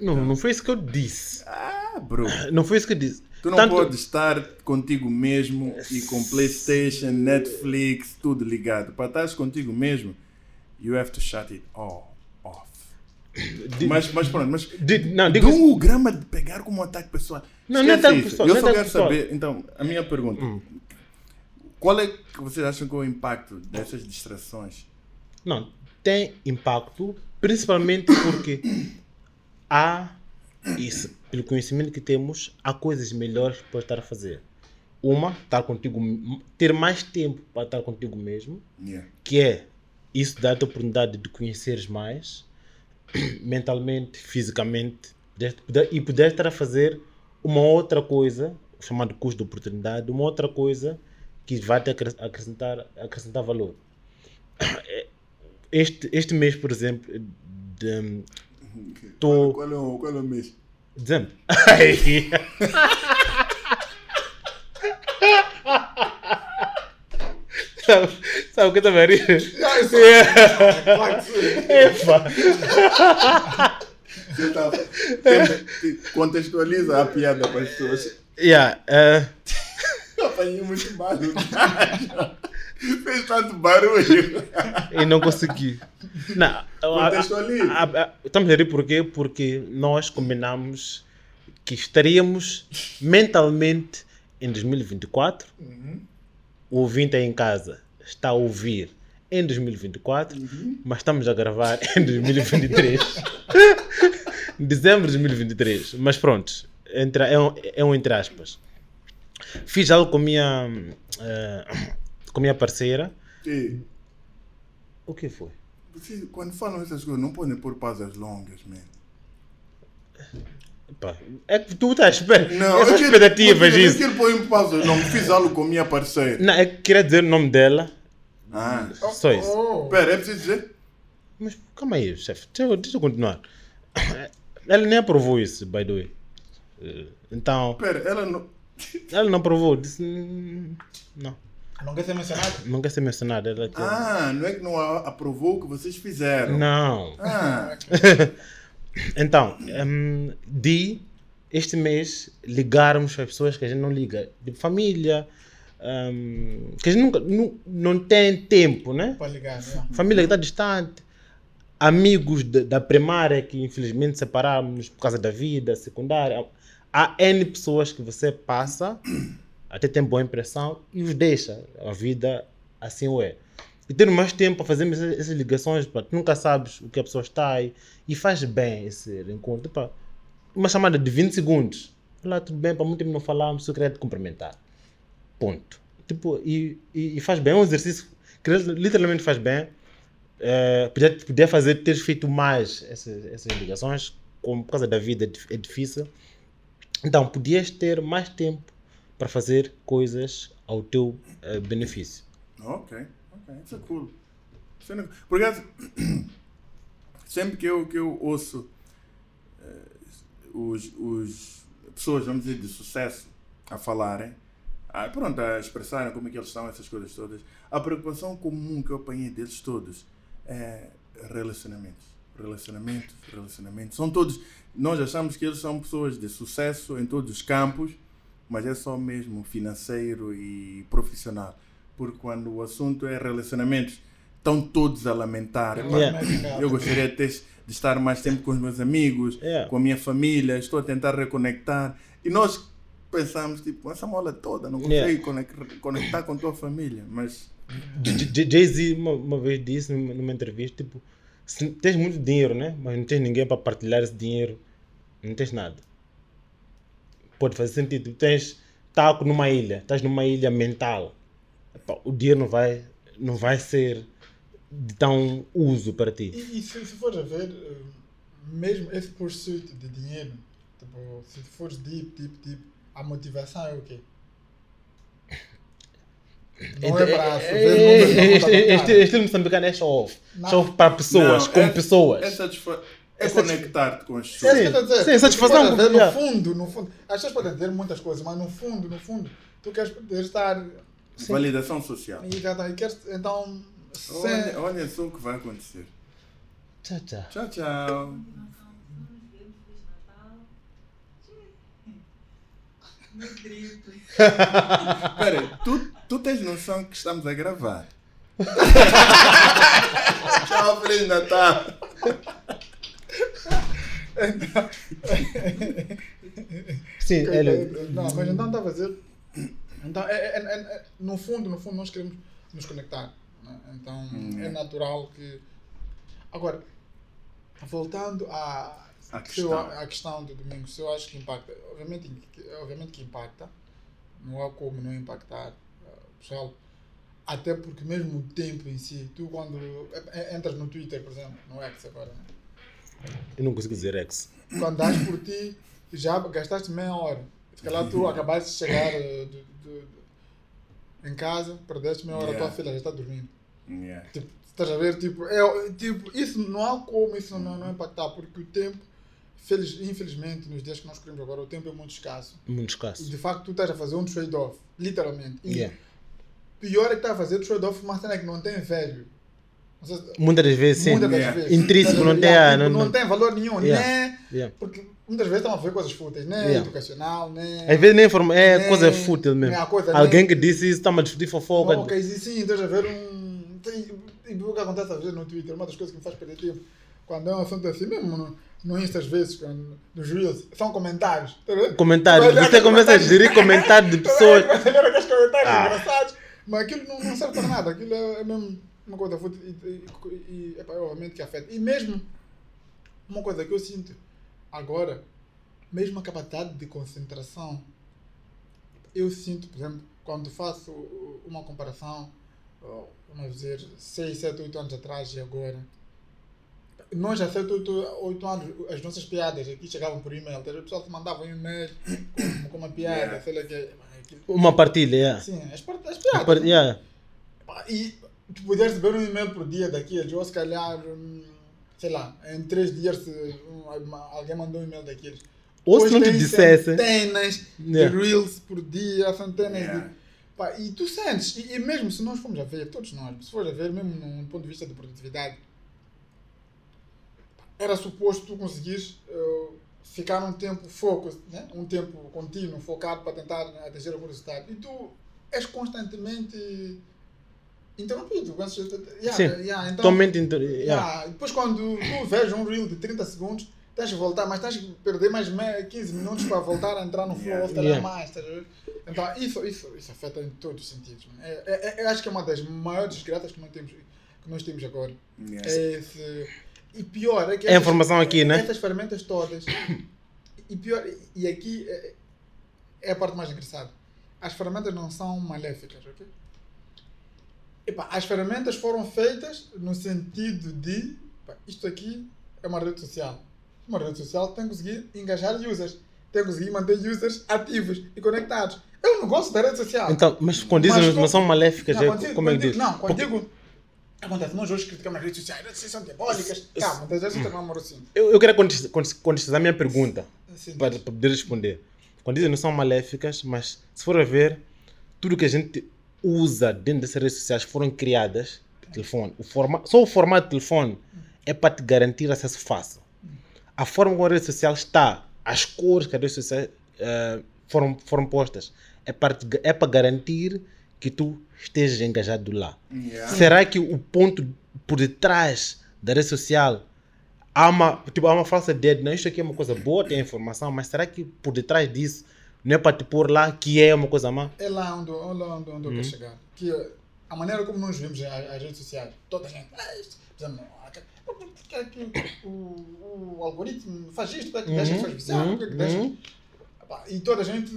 não, não foi isso que eu disse. Ah, bro. Não foi isso que eu disse. Tu não Tanto- podes estar contigo mesmo e com PlayStation, Netflix, tudo ligado. Para estar contigo mesmo, you have to shut it all off. Di- Mas, mas pronto, mas di- não, digo o grama de pegar como ataque pessoal. Não, não é isso. pessoal, Eu é só quero pessoal. Hum. saber, então, a minha pergunta. Qual é que vocês acham que é o impacto dessas distrações? Não, tem impacto, principalmente porque há isso, pelo conhecimento que temos, há coisas melhores para estar a fazer. Uma, estar contigo, ter mais tempo para estar contigo mesmo, Yeah. que é isso dá-te a oportunidade de conheceres mais, mentalmente, fisicamente, e poder estar a fazer uma outra coisa, chamado custo de oportunidade, uma outra coisa que vai te acres- acrescentar, acrescentar valor. Este, este mês, por exemplo, de, Tô- Qual, é o, qual é o mês? dezembro. sabe, sabe o que eu a rir? Ah, sim. Epa. Você tá, contextualiza a piada para as pessoas. Yeah, Eu apanhei muito barulho. Fez tanto barulho. e não consegui. Não, a- a- Contextualize. a- a- estamos a rir por quê? Porque nós combinamos que estaríamos mentalmente em 2024. O ouvinte aí em casa está a ouvir em 2024, mas estamos a gravar em 2023. Dezembro de 2023. Mas pronto, entre, é, um, é um entre aspas. Fiz algo com a minha, eh, com a minha parceira. Ei, O que foi? vocês, quando falam essas coisas, não podem pôr pausas longas, man. Pá, é que tu estás esperando. Não, Essas eu expectativas, eu isso. quero pôr em pausa. Não, fiz algo com minha parceira. Não, é que queria dizer o nome dela. Ah, Só isso. Oh, pera, é preciso dizer? Mas calma aí, chefe. Deixa, eu- deixa eu continuar. Ela nem aprovou isso, by the way. Eh, Então, Pera, ela não. ela não aprovou. Disse. "Hum, Não, não quer ser mencionado? não quer ser mencionada. Ela quer... Ah, não é que não a- aprovou o que vocês fizeram. Não. Ah, Então, hum, de este mês ligarmos para as pessoas que a gente não liga. De família. hum, que a gente nunca, não, não tem tempo, né? Pode ligar, né? família que está distante, amigos de- da primária que infelizmente separamos por causa da vida, secundária. Há N pessoas que você passa, até tem boa impressão e os deixa. A vida assim o é. E ter mais tempo para fazer essas, essas ligações, pá, tu nunca sabes o que a pessoa está aí e faz bem esse encontro. Pá, uma chamada de 20 segundos. Olá, tudo bem? Para muito tempo não falámos, só queria te cumprimentar. Ponto. Tipo, e, e, e faz bem, é um exercício que literalmente faz bem. É, podia, podia fazer, ter feito mais essas, essas ligações, como por causa da vida é difícil. Então, podias ter mais tempo para fazer coisas ao teu uh, benefício. Ok, ok, isso é cool. É... Por acaso, sempre que eu, que eu ouço uh, os, os pessoas, vamos dizer, de sucesso a falarem, ah, pronto, a expressarem como é que eles estão, essas coisas todas, a preocupação comum que eu apanhei deles todos é relacionamentos. Relacionamentos, relacionamentos. São todos. Nós achamos que eles são pessoas de sucesso em todos os campos, mas é só mesmo financeiro e profissional. Porque quando o assunto é relacionamentos, estão todos a lamentar. Yeah. Eu gostaria de, ter, de, estar mais tempo com os meus amigos, yeah. com a minha família, estou a tentar reconectar. E nós pensamos, tipo, essa mola toda, não consigo yeah. conectar com tua família, mas... Jay-Z uma, uma, vez disse numa entrevista, tipo, tens muito dinheiro, né? Mas não tens ninguém para partilhar esse dinheiro, não tens nada. Pode fazer sentido. Tens, tá numa ilha, estás numa ilha mental. O dinheiro não vai, não vai ser de tão uso para ti. E, e se, se fores a ver, eh, mesmo esse pursuit de dinheiro, tipo, se fores deep, deep, deep, a motivação é o quê? Não é para é, Este estilo moçambicano é show-off. Show para pessoas, com pessoas. É, satisfa é conectar-te com as pessoas. É isso dizer. Sim, satisfação. Ver, no fundo, no fundo, as pessoas podem dizer muitas coisas, mas no fundo, no fundo, tu queres poder estar... Sim. Validação social. Exatamente. Queres, então... Olha, olha só o que vai acontecer. Tchau, tchau. Tchau, tchau. Espera, tu, tu tens noção que estamos a gravar? Tchau, Feliz Natal! Sim, ele... Não, mas então está a fazer. Então, é, é, é, é, no fundo, no fundo, nós queremos nos conectar. Né? Então, hum, é. é natural que. Agora, voltando a, a questão. a questão do domingo, se eu acho que impacta, obviamente, obviamente que impacta, não há como não impactar, uh, pessoal, até porque mesmo o tempo em si, tu quando entras no Twitter, por exemplo, no X agora, né? Eu não consigo dizer X. Quando das por ti, já gastaste meia hora. Se calhar tu acabaste de chegar de, de, de, em casa, perdeste meia hora, yeah. tua filha já está dormindo. Yeah. Tipo, estás a ver? Tipo, é, tipo, isso não há como isso não, não impactar, porque o tempo Feliz, infelizmente, nos dias que nós queremos agora, o tempo é muito escasso. Muito escasso. E de facto, tu estás a fazer um trade-off, literalmente. E yeah. pior é que estás a fazer trade-off uma cena que não tem velho. Muitas das vezes, sim. Muitas das yeah. vezes. Intrínseco, não, tem, yeah, tipo, não, não, não, tem valor nenhum, yeah. né? Porque muitas vezes estão a fazer coisas fúteis, né? Educacional, né? Às vezes nem informa, é né? coisa fútil mesmo. Coisa, Alguém né? que disse isso, está a discutir fofoca. Ok, sim, estás a ver um. E o que acontece às vezes no Twitter, uma das coisas que me faz perder tempo, quando é um assunto assim, mesmo. Não, no Insta às vezes, nos Reels, são comentários. Tá comentários. Você começa a gerir comentários de pessoas. Você lembra aqueles comentários ah. engraçados, mas aquilo não, não serve para nada. Aquilo é, é mesmo uma coisa e, e, e é, obviamente que afeta. E mesmo uma coisa que eu sinto agora, mesmo a capacidade de concentração, eu sinto, por exemplo, quando faço uma comparação, vamos dizer, 6, 7, 8 anos atrás e agora nós já fez oito anos, as nossas piadas aqui chegavam por e-mail. Então, o pessoal te mandava um e-mail com, com uma piada, yeah. sei lá que. Uma partilha, yeah. Sim, as, as piadas. Part... Yeah. E tu podias receber um e-mail por dia daqueles, ou se calhar, hum, sei lá, em três dias alguém mandou um e-mail daqueles. Ou se não te dissesse. Centenas yeah. de reels por dia, centenas yeah. de. Pá, e tu sentes, e, e, mesmo se nós formos a ver, todos nós, se formos a ver, mesmo num ponto de vista de produtividade era suposto tu conseguires uh, ficar num tempo focus, né? um tempo contínuo, focado para tentar atingir algum resultado. E tu és constantemente interrompido. Yeah, Sim, yeah, então, totalmente inter... yeah. yeah. Depois quando tu vês um reel de 30 segundos, tens que voltar, mas tens que perder mais 15 minutos para voltar a entrar no flow, yeah. yeah. mais. Tá então isso, isso, isso afeta em todos os sentidos. É, é, é, eu acho que é uma das maiores desgraças que nós temos, que nós temos agora. Yes. É esse, e pior é que. É a informação aqui, né? Essas ferramentas todas. E pior, e aqui é, é a parte mais engraçada. As ferramentas não são maléficas, ok? Epá, as ferramentas foram feitas no sentido de epá, isto aqui é uma rede social. Uma rede social tem que conseguir engajar users, tem que conseguir manter users ativos e conectados. É um negócio da rede social. Então, mas quando dizem Mas não são Não, é, digo- como é que diz? Não, quando digo. Acontece, nós hoje criticamos as redes sociais, as redes sociais são diabólicas. Calma, muitas vezes eu tenho um assim. Eu, eu queria contexto- conte- contextualizar a minha pergunta Assim, para, para poder responder. Quando dizem não são maléficas, mas se for a ver, tudo que a gente usa dentro dessas redes sociais foram criadas, telefone, o forma, só o formato de telefone é para te garantir acesso fácil. A forma como a rede social está, as cores que as redes sociais eh, foram, foram postas, é para, te- é para garantir que tu estejas engajado lá. Yeah. Será que o ponto por detrás da rede social há uma, tipo, há uma falsa ideia de não, isto aqui é uma coisa boa, tem informação, mas será que por detrás disso não é para te pôr lá que é uma coisa má? É lá onde, é lá onde, onde eu Uhum. quero chegar. Que a maneira como nós vemos as, redes sociais, toda a gente, ah, isto, por exemplo, porque é que o, o algoritmo faz isto, porque é que deixa Uhum, faz visão, porque é que deixa. uhum. Epá, E toda a gente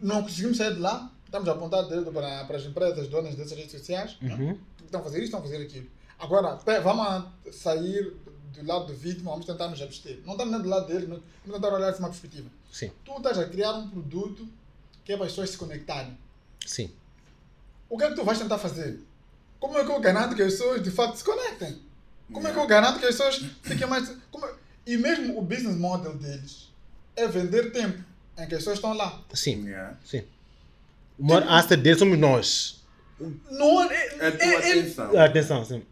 não conseguimos sair de lá, estamos a apontar dedo para, para as empresas donas dessas redes sociais? Uhum. estão a fazer isto, estão a fazer aquilo. Agora, vamos sair do lado do vítima, vamos tentar nos abster. Não estamos nem do lado dele, não- vamos tentar olhar de uma perspectiva. Sim, Tu estás a criar um produto que é para as pessoas se conectarem. sim. O que é que tu vais tentar fazer? Como é que eu garanto que as pessoas de facto se conectem? Como é que eu garanto que as pessoas fiquem mais. como é- E mesmo o business model deles é vender tempo em que as pessoas estão lá. Sim, Yeah. sim. O maior asset dele somos nós. Não, é, É a tua é- é- atenção. Atenção, sim.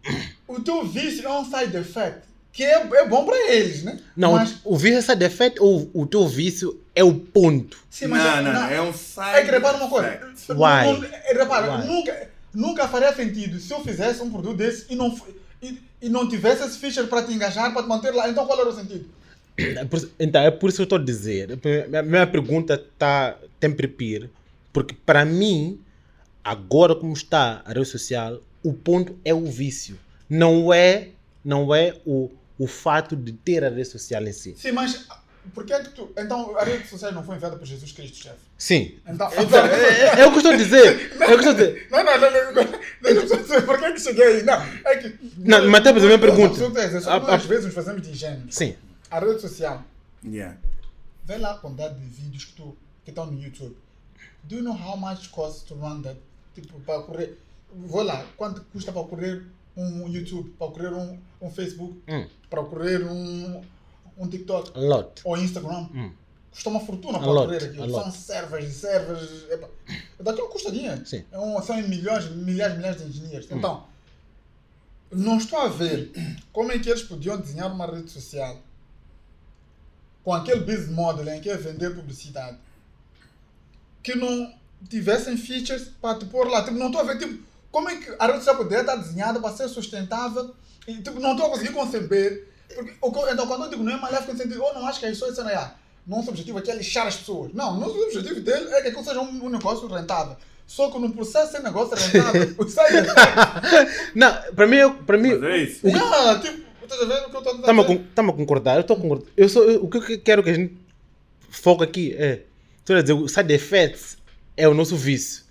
o teu vício é um side effect que é, é bom para eles, né? Não, Mas, o vício é essa defeito ou o teu vício é o ponto? sim, mas não, não, não, é um side É que repara uma coisa. Why? Não- é, repara, Why? Nunca, nunca faria sentido se eu fizesse um produto desse e não, e, e não tivesse esse feature para te engajar, para te manter lá. Então qual era o sentido? É Então, é por isso que eu estou a dizer. A minha pergunta tá, tem prepir, porque para mim, agora como está a rede social, o ponto é o vício. Não é, não é o, o fato de ter a rede social em si. Sim, mas por que é que tu. Então a rede social não foi enviada por Jesus Cristo, chefe? Sim. Então. Então, é, é o que eu estou a dizer. É o que eu estou a dizer. Não, não, não, não, por que é que cheguei aí. Não, é que. Não, mas até fazer a minha pergunta. É dizer, só que A- nós a- às vezes nos fazemos de ingênuos. Sim. A rede social, Yeah. vê lá a quantidade de vídeos que, tu, que estão no YouTube. Do you know how much costs to run that? Tipo, para correr. Vou lá, quanto custa para correr um YouTube, para correr um, um Facebook, Hum. para correr um, um TikTok A lot. ou Instagram? Hum. Custa uma fortuna para lot, correr a aquilo. São servers e servers. epa. Daquilo custa dinheiro. Sim. É um, são milhões, milhares, milhares de engenheiros. Hum. Então, não estou a ver como é que eles podiam desenhar uma rede social com aquele business model em que é vender publicidade que não tivessem features para te pôr lá. Tipo, não estou a ver tipo, como é que a rede social poderia estar desenhada para ser sustentável e tipo, não estou a conseguir conceber. Porque, então, quando eu digo não é maléfico no sentido, eu não acho que as pessoas são ah, nosso objetivo aqui é lixar as pessoas. Não, nosso objetivo dele é que aquilo seja um, um negócio rentável. Só que no processo de ser negócio rentável, o side effect. Não, para mim, para mim Mas é isso. Ah, tipo, estás a ver o que eu estou a Estamos a, dizer? con- tamo a concordar, eu estou a concordar. Eu sou, eu- o que eu quero que a gente foque aqui é, estou a dizer, o side effect é o nosso vício.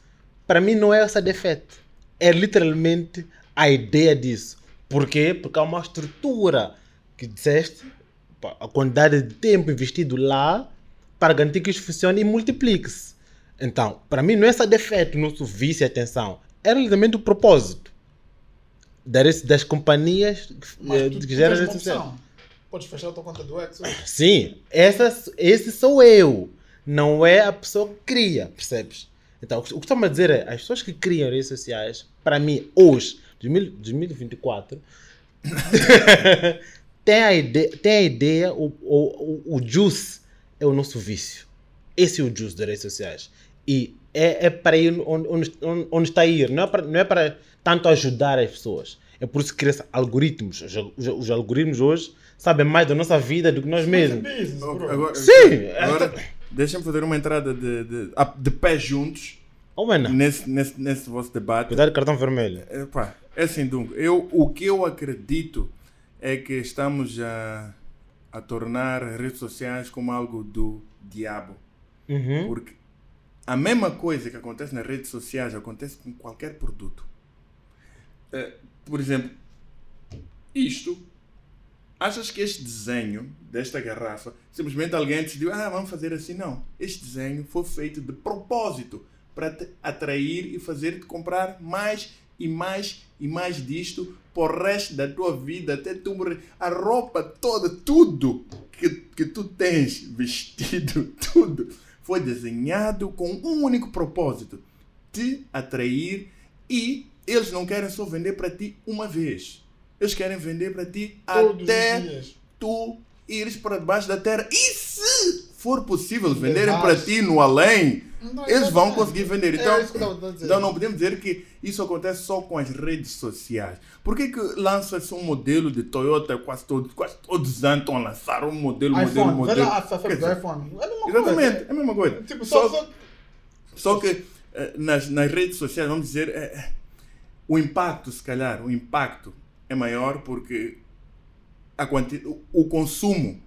Para mim não é o side effect, é literalmente a ideia disso. Por quê? Porque há uma estrutura que disseste, a quantidade de tempo investido lá para garantir que isso funcione e multiplique-se. Então, para mim não é side effect o nosso vício e atenção, é realmente o propósito das, das companhias que, Mas tu, tu que geram sociais. opção. Podes fechar a tua conta do X. Sim, essa, esse sou eu. Não é a pessoa que cria, percebes? Então, o que estamos a dizer é, as pessoas que criam redes sociais, para mim, hoje, 2000 2024, tem a ideia, tem a ideia o, o, o, juice é o nosso vício. Esse é o juice das redes sociais. E é, é para ir onde, onde, onde está a ir. Não é para, não é para tanto ajudar as pessoas. É por isso que cria algoritmos. Os, os, os algoritmos hoje sabem mais da nossa vida do que nós mesmos. É business. Agora, Sim! Agora, deixa-me fazer uma entrada de, de, de pé juntos Oh, mano, nesse, nesse, nesse vosso debate. cuidado do cartão vermelho. Epá, é assim, Dungo. Eu, o que eu acredito é que estamos a, a tornar redes sociais como algo do diabo. Uhum. Porque a mesma coisa que acontece nas redes sociais acontece com qualquer produto. Eh, por exemplo, isto. Achas que este desenho desta garrafa, simplesmente alguém decidiu, ah, vamos fazer assim? Não. Este desenho foi feito de propósito para te atrair e fazer-te comprar mais e mais e mais disto por resto da tua vida, até tu morrer. A roupa toda, tudo que, que tu tens vestido, tudo, foi desenhado com um único propósito: te atrair e eles não querem só vender para ti uma vez. Eles querem vender para ti Todos os até tu ires para debaixo da terra. Se for possível venderem para ti no além, Não, eles vão exatamente. conseguir vender. É Então, dizer. então não podemos dizer que isso acontece só com as redes sociais. Por que, que lança-se um modelo de Toyota quase todos, quase todos os anos estão a lançar um modelo, modelo, iPhone, vê modelo? lá Quer do dizer, iPhone. É a mesma Exatamente, coisa. é a mesma coisa. Tipo, só, só, só, que eh, nas, nas redes sociais, vamos dizer, eh, o impacto, se calhar, o impacto é maior porque a quanti o- o consumo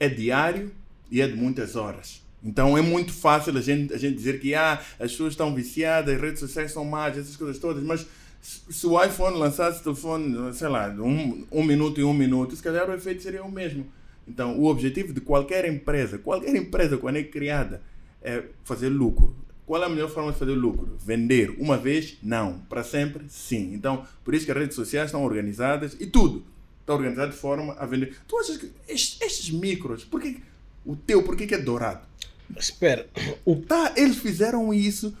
é diário e é de muitas horas. Então é muito fácil a gente, a gente dizer que ah, as pessoas estão viciadas, as redes sociais são más, essas coisas todas, mas se o iPhone lançasse telefone, sei lá, um, um minuto em um minuto, se calhar o efeito seria o mesmo. Então o objetivo de qualquer empresa, qualquer empresa quando é criada, é fazer lucro. Qual é a melhor forma de fazer lucro? Vender uma vez? Não. Para sempre? Sim. Então, por isso que as redes sociais estão organizadas e tudo está organizado de forma a vender. Tu achas que estes, estes micros, por que, o teu, por que, que é dourado? Espera, o, Tá, eles fizeram isso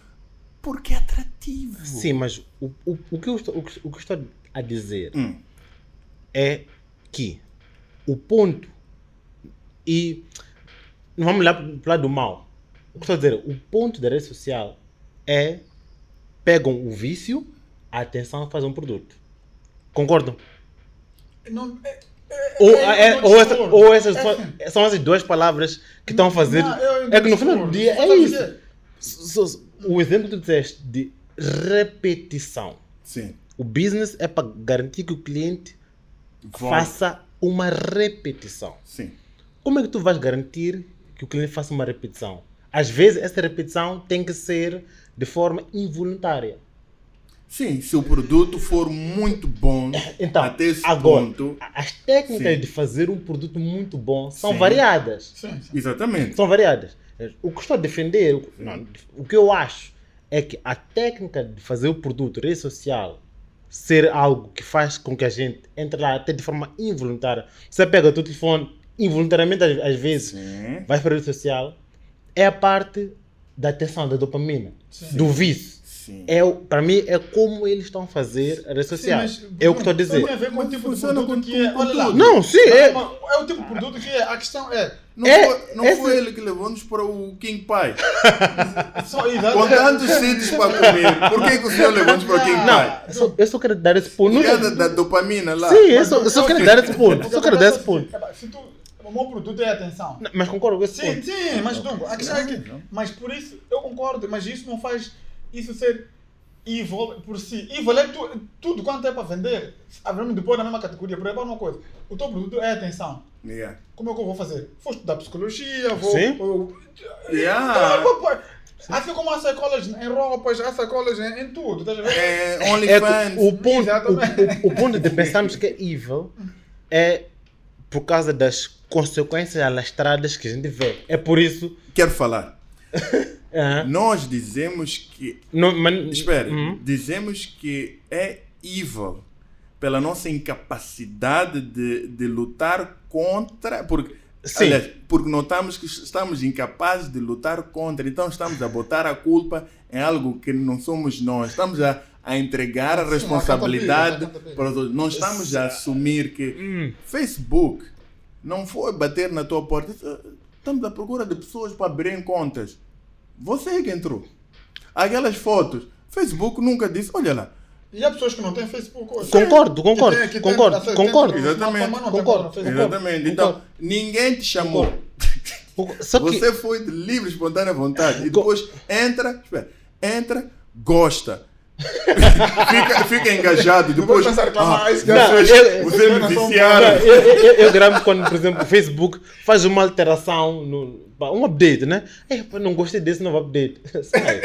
porque é atrativo. sim, mas o, o, o, que eu estou, o, que, o que eu estou a dizer Hum, é que o ponto e não vamos olhar para o lado do mal. O que estou a dizer, o ponto da rede social é pegam o vício, a atenção a fazer um produto. Concordam? não, é, Ou, é, é- eu ou, essa- discordo. ou essas É são essas duas palavras que estão a fazer. Não, é que no final do dia é isso. O exemplo que tu disseste de repetição. sim. O business é para garantir que o cliente faça uma repetição. Sim. Como é que tu vais garantir que o cliente faça uma repetição? Às vezes, essa repetição tem que ser de forma involuntária. Sim, se o produto for muito bom Então, até esse agora, ponto. as técnicas Sim. de fazer um produto muito bom são Sim. variadas. Sim, sim. Exatamente. São variadas. O que estou a defender, o- não, o que eu acho é que a técnica de fazer o produto rede social ser algo que faz com que a gente entre lá até de forma involuntária. Você pega o teu telefone involuntariamente às, às vezes, Sim. vai para a rede social, é a parte da atenção, da dopamina, do vício. Sim. É, o- para mim, é como eles estão a fazer a rede social. mas, é o que estou a dizer. Tem a ver com o tipo de funciona produto com que é. Olha lá. Não, sim, é. Não, É o tipo de produto que é. A questão é. Não, É, foi, não esse- foi ele que levou-nos para o King Pie. Só, Com tantos sítios para comer. Por que, que o senhor levou-nos para o King Pie? Não, eu só, eu só quero dar esse ponto. Causa da dopamina lá. Sim, eu só, eu só quero dar esse ponto. Porque Só quero dar esse ponto. epá, Se tu, o meu produto é atenção. Não, Mas concordo com esse Sim, ponto. sim, mas Dungo, a questão é que. Mas por isso, eu concordo, mas isso não faz isso ser evil por si. Evil é tu, tudo quanto é para vender. Havemos depois na mesma categoria. Por exemplo, uma coisa: o teu produto é atenção. Yeah. Como é que eu vou fazer? Vou estudar psicologia, vou. Sim. vou- Yeah. Então, Assim como há sacolas em roupas, há sacolas em, em tudo, estás a ver? É, É OnlyFans. que o, ponto, Exatamente. o, o- o ponto de pensarmos que é evil é por causa das consequências alastradas que a gente vê. É por isso. Quero falar. ah, Nós dizemos que. mas, Espera, Uhum. dizemos que é evil pela nossa incapacidade de, de lutar contra. Porque, Sim. aliás, porque notamos que estamos incapazes de lutar contra, então estamos a botar a culpa em algo que não somos nós. Estamos a, a entregar a Sim, responsabilidade a conta para os outros. Não estamos a assumir que Hum. Facebook não foi bater na tua porta. Estamos à procura de pessoas para abrirem contas. Você é que entrou. Aquelas fotos. Facebook nunca disse, olha lá. E há pessoas que não têm Facebook hoje. Concordo, concordo, Que tem- que tem- concordo, tem- concordo. tem- Exatamente. não tem Concordo. Facebook. Exatamente. Então, Concordo. ninguém te chamou. Concordo. Só que. Você foi de livre, espontânea vontade. E depois entra, espera, entra, gosta. fica, fica engajado. Depois Depois. reclamar. ah, não, eu- vocês me Não, Não, viciaram. eu, eu, eu gravo quando, por exemplo, o Facebook faz uma alteração, no, um update, né? É, pá, não gostei desse novo update. Sai.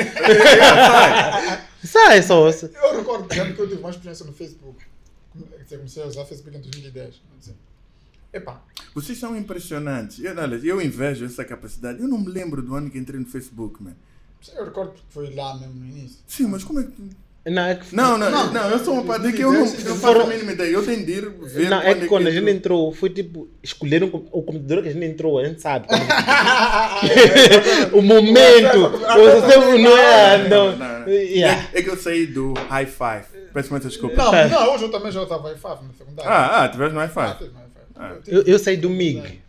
Sai só. Eu recordo, que eu tive uma experiência no Facebook. Dizer, Comecei a usar Facebook em 2010. Quer dizer, Epá, Vocês são impressionantes. Eu, olha, eu invejo essa capacidade. Eu não me lembro do ano que entrei no Facebook, man. eu recordo porque foi lá mesmo no início. Sim, mas como é que. Não, é que, Não, não, Não, não, eu sou uma parte que eu não, eu não faço a mínima ideia. Eu tenho de ir ver. não, é que quando a gente entrou, foi tipo, escolheram o computador que a gente entrou, a gente sabe. o momento, o seu não é. Não, Não, não. Yeah. É, é que eu saí do high five. Peço muita desculpa. Não, não, hoje eu também já usava i5 na secundária. Ah, ah, tiveste no high Ah, five. teve no i5. Ah. Eu, eu saí do MIG.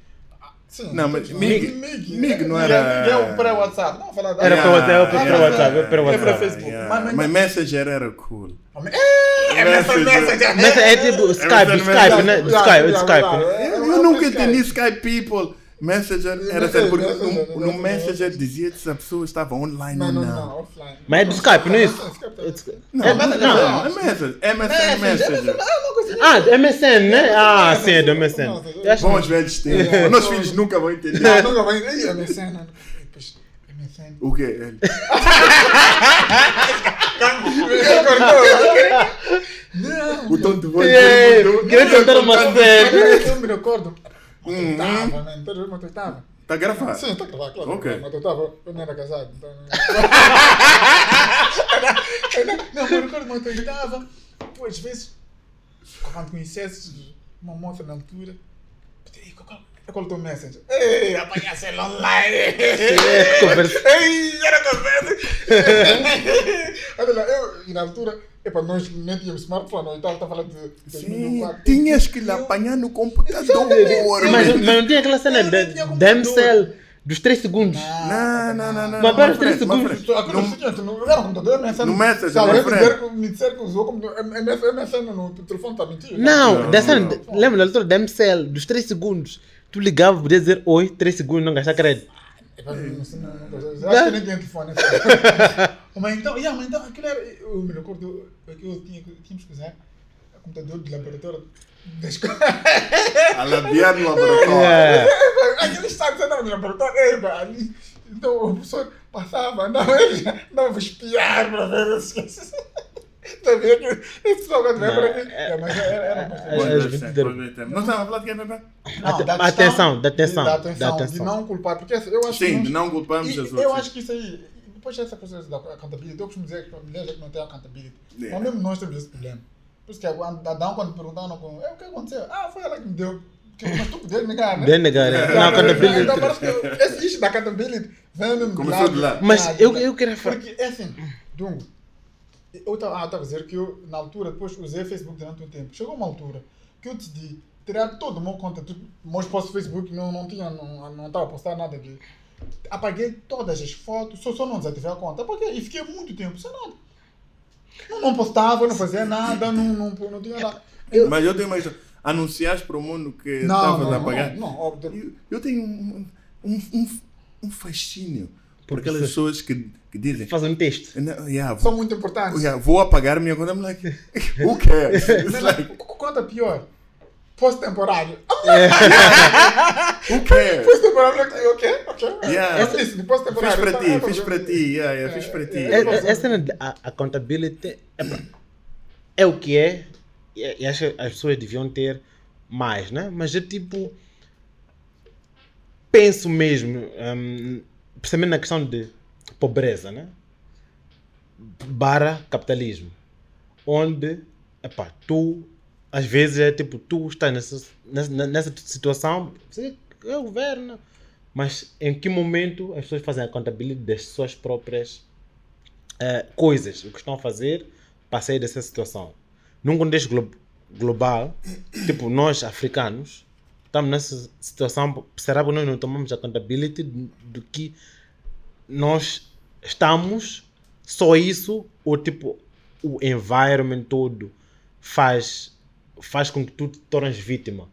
Sim, Não, mas Mig- Mig, Mig não era- Mig é o pré-WhatsApp. Não, falar da. Era para WhatsApp, era para. WhatsApp, era para É WhatsApp. Facebook. Mas- Messenger era cool. É, Messenger. É tipo Skype, Messenger, Skype, né? Messenger. Skype, Skype, né? Eu, É, é nunca entendi Skype People. Messenger era Messenger, sério, porque Messenger, no, no Messenger. Messenger dizia se a pessoa estava online Não, ou não, não. não, offline. Mas é do Skype, não é isso? É Não, É- não, não. não, é Messenger. É Messenger, Messenger. É uma coisa Ah, MSN, né? Ah, sim, é do MSN. Bons velhos tempos. É, Nossos filhos nunca vão entender. Não, nunca vai. Ih, MSN. não. Depois, MSN. O quê? Ele- Não. O tom de voz É, queria contar uma série. Eu me recordo. Uhum. Tava, né? Toda vez que eu tava. Tá gravado. Sim, tá claro, claro. Ok. Mas eu tava, eu não era casado, então. Não, não mas eu recordo muito, eu tava. Pô, às vezes, quando conhecesse uma moça na altura, ei, qual- qual é o teu messenger? Ei, apanhar celular online! É, conversa. Ei, era conversa! Olha lá, eu, e na altura, epa, nós nem tínhamos smartphone, eu estava falando de Sim, 2004. tinhas que lhe apanhar no computador. Mas, mas não tinha aquela cena não computador. Damsel dos 3 segundos. Não, não, não, não. Mas não, três frente, mas segundos. no, era computador, MSN. No Messenger, Se alguém dizer, que- me disser que usou como MSN, no telefone está mentindo. Não, Não, não. lembra da altura Damsel dos 3 segundos. Tu ligava, podia dizer oi, 3 segundos, não gastar crédito. Não, não, não, não, Acho que nem telefone. Mas então, yeah, mas então, aquilo era. Eu me recordo que eu tinha, tínhamos que usar o computador de laboratório da escola. A labiar no laboratório. É. Aquele estado era no laboratório, é, pá, ali. Então o professor passava, não, ele não vou espiar para ver as coisas. Tá vendo? Esse pessoal quando vem para aqui. É, mas era, É, é, é, é, tempos. Não estava a falar de quê, Pepe? Não, Ate- da atenção, atenção, Da da atenção, de não culpar. Porque eu acho que Sim, de não culparmos e as Eu acho que isso aí, depois dessa coisa da accountability, eu costumo dizer que mulheres é que não têm accountability. Yeah. Mas mesmo nós temos esse problema. Por isso que a Adão, quando perguntaram, com, é, o que aconteceu? Ah, foi ela que me deu. Mas tu podes negar, né? De negar, é. Não, Então accountability. parece que esse issue da accountability vem mesmo Começou de lá. Mas Ah, eu, queria falar. Porque, é assim, Dungo, eu estava ah, eu a dizer que eu, na altura, depois usei Facebook durante um tempo. Chegou uma altura que eu decidi tirar todo o meu conta, tudo, meus posts do Facebook, não, não tinha, não, não estava a postar nada de... Apaguei todas as fotos, só, só não desativei a conta. Apaguei e fiquei muito tempo sem nada. Não, não postava, não fazia nada, não, não, não tinha nada. Mas eu tenho mais. Anunciaste para o mundo que Não, estavas a pagar. não, não, óbvio. Eu, eu tenho um, um, um, um fascínio por Porque aquelas pessoas que, que dizem. Faz um texto. "Não, yeah, São vou, muito importantes. yeah, vou apagar a minha conta. I'm like, who cares? It's like, Conta pior. Pós-temporário. who cares? Pós-temporário, ok, ok. Yeah. Eu disse, pós-temporário. Fiz para tá, ti, é, fiz para ti, yeah, yeah, fiz para ti. É, É- é, Essa cena de a- accountability é, é o que é. E acho que as pessoas deviam ter mais, né? Mas é tipo. Penso mesmo, hum, principalmente na questão de pobreza, né? Barra capitalismo. Onde, epá, tu, às vezes é tipo, tu estás nessa, nessa, nessa situação, você é governo, mas em que momento as pessoas fazem a contabilidade das suas próprias eh, coisas, o que estão a fazer para sair dessa situação. Num contexto glo- global, tipo, nós africanos, estamos nessa situação, será que nós não tomamos a contabilidade do que nós estamos, só isso, ou tipo, o environment todo faz, faz com que tu te tornes vítima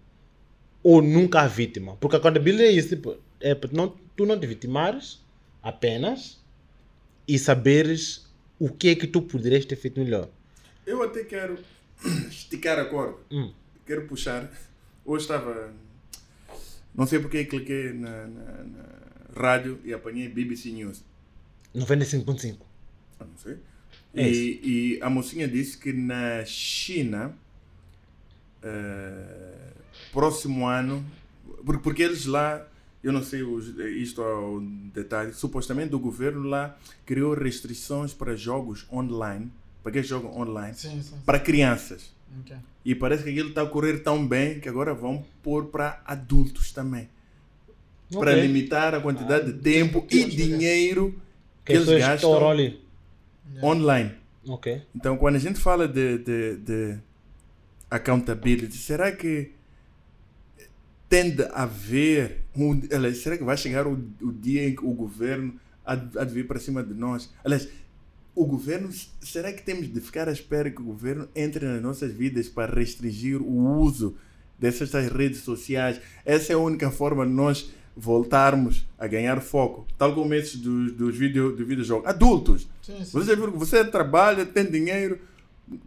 ou nunca vítima. Porque a accountability é isso, tipo, é para não, tu não te vitimares apenas e saberes o que é que tu poderias ter feito melhor? Eu até quero esticar a corda. Hum. Quero puxar. Hoje estava. Não sei porque cliquei na, na- na rádio e apanhei BBC News. 95.5. Eu não sei. É E, e a mocinha disse que na China, eh, próximo ano, por- porque eles lá, eu não sei os- isto ao detalhe, supostamente o governo lá criou restrições para jogos online, para quem joga online, Sim, sim. para crianças. Ok. E parece que aquilo está a correr tão bem que agora vão pôr para adultos também. Para Ok. limitar a quantidade de tempo e dinheiro que Que eles estão gastam ali. online. Ok. Então, quando a gente fala de, de, de accountability, será que tende a haver. Um, aliás, será que vai chegar o, o dia em que o governo há de vir para cima de nós? Aliás, o governo, será que temos de ficar à espera que o governo entre nas nossas vidas para restringir o uso dessas redes sociais? Essa é a única forma de nós voltarmos a ganhar foco, tal como esses dos, dos, video, do videojogos. Adultos, Sim, sim. você já viu que você trabalha, tem dinheiro,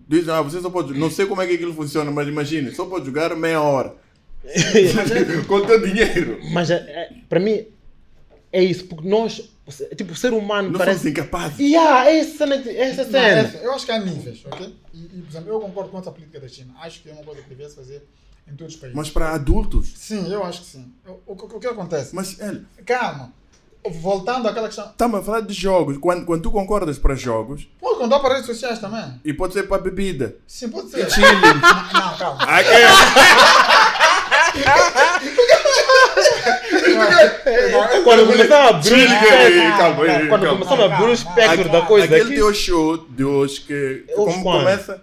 diz, ah, você só pode. Não sei como é que aquilo funciona, mas imagine, só pode jogar meia hora. Com o teu dinheiro. Mas é, é, para mim é isso, porque nós, tipo, o ser humano Não parece. somos incapazes. Yeah, é essa cena. Essa Não, cena. é- eu acho que há níveis, ok? E, e, por exemplo, eu concordo com essa política da China. Acho que é uma coisa que devia se fazer em todos os países. Mas para adultos. Sim, eu acho que sim. O, o, o que acontece? Mas, olha, Calma. Voltando àquela questão. estamos a falar de jogos. Quando, quando tu concordas para jogos, Pode contar para redes sociais também. e pode ser para bebida. Sim, pode ser. Chile. Não, não, calma. Aqui, Quando começamos a abrir Quando começamos a abrir o espectro da coisa Aquele aqui. teu show de hoje que como começa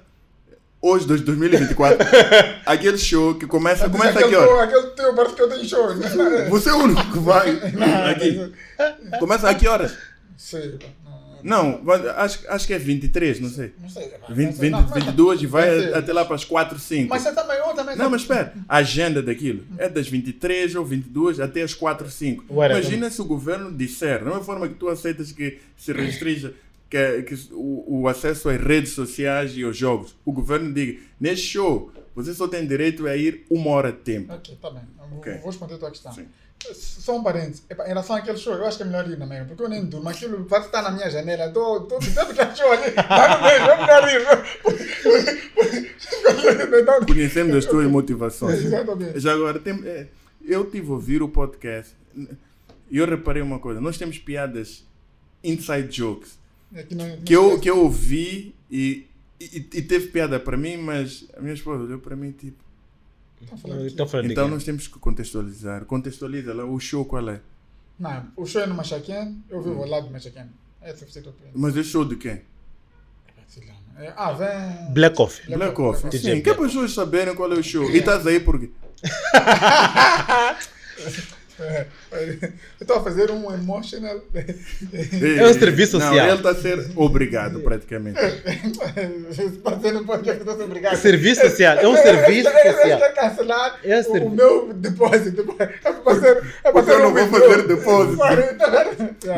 hoje, de 2024. aquele show que começa, começa aquele, aqui, ó. aquele teu parece que eu tenho show. né? Você é o único que vai aqui. Começa a que horas? Sei. Não, acho, acho que é 23, não sei. Não sei. 20, não sei. 20, Não, mas- 22 e vai até lá para as 4, 5. Mas você também, eu também. Não, mas espera, a agenda daquilo é das 23 ou 22 até as 4, 5. Whatever. Imagina se o governo disser, da mesma forma que tu aceitas que se restrinja que, que o, o acesso às redes sociais e aos jogos, o governo diga, neste show, você só tem direito a ir uma hora de tempo. Ok, tá bem. Eu vou- responder a tua questão. Sim. Só um parênteses. Em relação àquele show, eu acho que é melhor ir na mesma, porque eu nem durmo. Aquilo parece que está na minha janela. Estou dizendo que show ali. Está no mesmo, é melhor ir. Conhecendo as tuas motivações. Exatamente. Já agora, tem, é, eu tive a ouvir o podcast e eu reparei uma coisa. Nós temos piadas inside jokes Aqui não- não que eu, que eu ouvi e, e, e teve piada para mim, mas a minha esposa olhou para mim tipo. Estão falando. Então, Então aqui. nós temos que contextualizar. Contextualiza lá o show qual é. Não, o show é no Machaquém, eu vivo ao lado do Machaquém. É pena. Mas é show de quem? Lá. É, Ah, vem. Black Coffee. Black Black Coffee. Coffee. Sim, que é Black para as pessoas saberem qual é o show. E estás aí porque. É, Eu estou a fazer um emotional. É um serviço Não, social. ele está a ser obrigado praticamente. Pode ser no podcast, estou obrigado. Serviço social. É um serviço Eu- eu- eu social. quero cancelar É o, o meu depósito. É para ser. É para Porque eu não vou fazer depósito.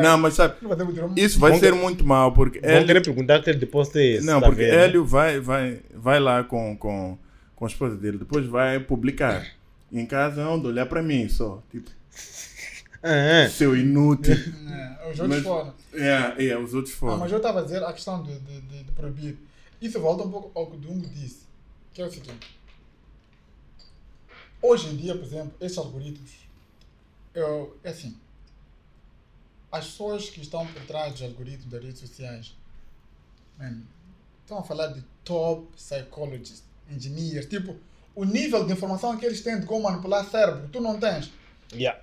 Não, mas sabe, Não isso vai ser muito mal porque Vão Hélio, querer perguntar que ele depósito é esse. não, tá porque vendo? Hélio vai, vai, vai lá com, com, com a esposa dele, depois vai publicar. Em casa, onde olhar para mim só, tipo, Ah, ah. seu inútil. É, os outros Mas- fora. É, é, os outros Ah, foram. mas eu estava a dizer a questão de, de, de, de proibir. Isso volta um pouco ao que o Dungo disse, que é o seguinte. Hoje em dia, por exemplo, esses algoritmos, eu, é assim, as pessoas que estão por trás dos algoritmos das redes sociais, man, estão a falar de top psychologists, engineers, tipo, o nível de informação que eles têm de como manipular cérebro, tu não tens. Yeah.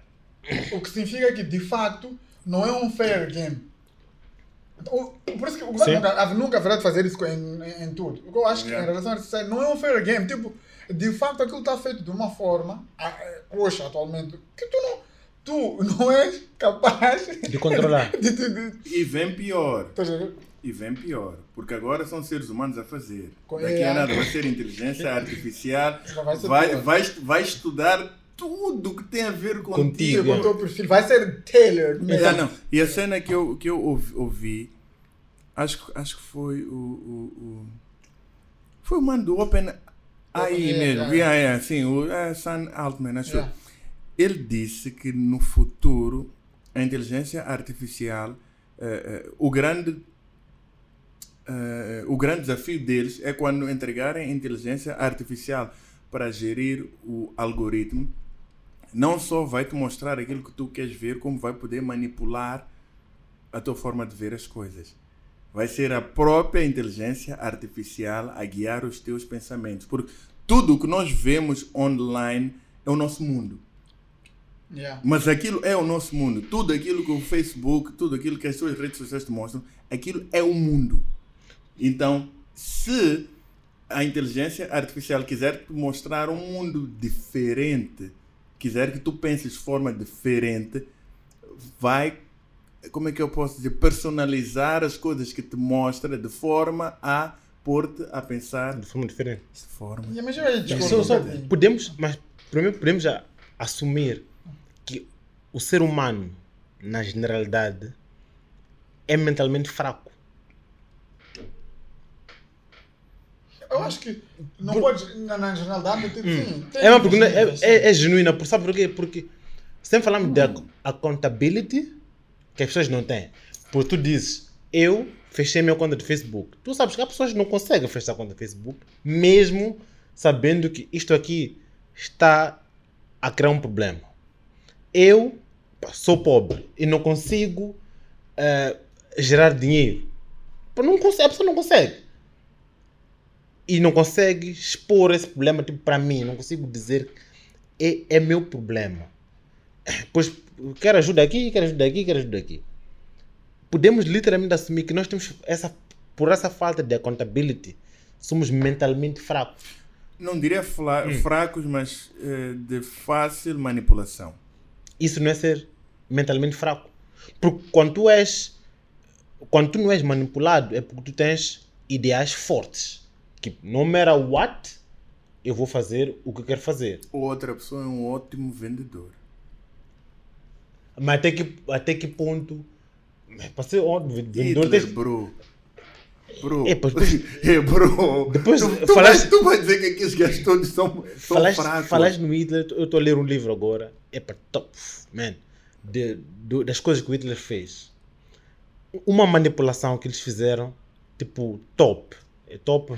O que significa que, de facto, não é um fair game. Então, o- por isso que o governo nunca, nunca haverá de fazer isso em, em, em tudo. O que eu acho que Yeah. em relação a isso é, não é um fair game. Tipo, de facto, aquilo está feito de uma forma, hoje, atualmente, que tu não, tu não és capaz De controlar. de, de, de, E vem pior. ver? E vem pior. Porque agora são seres humanos a fazer. Daqui a nada vai ser inteligência artificial. Vai Vai, vai, vai estudar tudo que tem a ver Contigo, contigo. Com o teu perfil. Vai ser tailored mesmo. É, não. E a cena que eu, que eu ouvi, Acho, que- acho que foi o, o, o- Foi o mano do Open AI OpenAI, mesmo. yeah. Yeah, yeah, sim, o é, Sam Altman, acho. Yeah. Ele disse que no futuro a inteligência artificial, eh, eh, o grande eh, o grande desafio deles é quando entregarem inteligência artificial para gerir o algoritmo, não só vai te mostrar aquilo que tu queres ver, como vai poder manipular a tua forma de ver as coisas. Vai ser a própria inteligência artificial a guiar os teus pensamentos. Porque tudo o que nós vemos online é o nosso mundo. Yeah. Mas aquilo é o nosso mundo. Tudo aquilo que o Facebook, tudo aquilo que as suas redes sociais te mostram, aquilo é o mundo. Então, se a inteligência artificial quiser te mostrar um mundo diferente, quiser que tu penses de forma diferente, vai, como é que eu posso dizer, personalizar as coisas que te mostra de forma a pôr-te a pensar De forma diferente. de forma. Yeah, mas eu aí discordo Só, só bocadinho. podemos, mas primeiro podemos já assumir que o ser humano, na generalidade, é mentalmente fraco. Eu acho que não podes, na, na generalidade, tipo, sim. tem É uma pergunta, é, é, é genuína, por, sabe por quê? Porque sempre falamos de ac- accountability que as pessoas não têm. Porque tu dizes, eu fechei minha conta de Facebook. Tu sabes que há pessoas que não conseguem fechar a conta de Facebook, mesmo sabendo que isto aqui está a criar um problema. Eu sou pobre e não consigo eh, gerar dinheiro. Não consegue, a pessoa não consegue e não consegue expor esse problema tipo, para mim. Não consigo dizer é, é meu problema. Pois quero ajuda aqui, quero ajuda aqui, quero ajuda aqui. Podemos literalmente assumir que nós temos essa, por essa falta de accountability, somos mentalmente fracos. Não diria fla- fracos, mas eh, de fácil manipulação. Isso não é ser mentalmente fraco. Porque quando tu és. Quando tu não és manipulado, é porque tu tens ideais fortes. Que no matter what, eu vou fazer o que eu quero fazer. Outra pessoa é um ótimo vendedor. Mas até que, até que ponto. Para ser óbvio, vendedor Hitler, tens- bro. Bro. É, pois, pois- É, bro. Depois tu, tu, falaste- vai, tu vai dizer que aqueles gajos todos são, são Falaste, fracos. falaste no Hitler, eu estou a ler um livro agora. É para top, man. De, do- das coisas que o Hitler fez. Uma manipulação que eles fizeram, tipo, top. É top.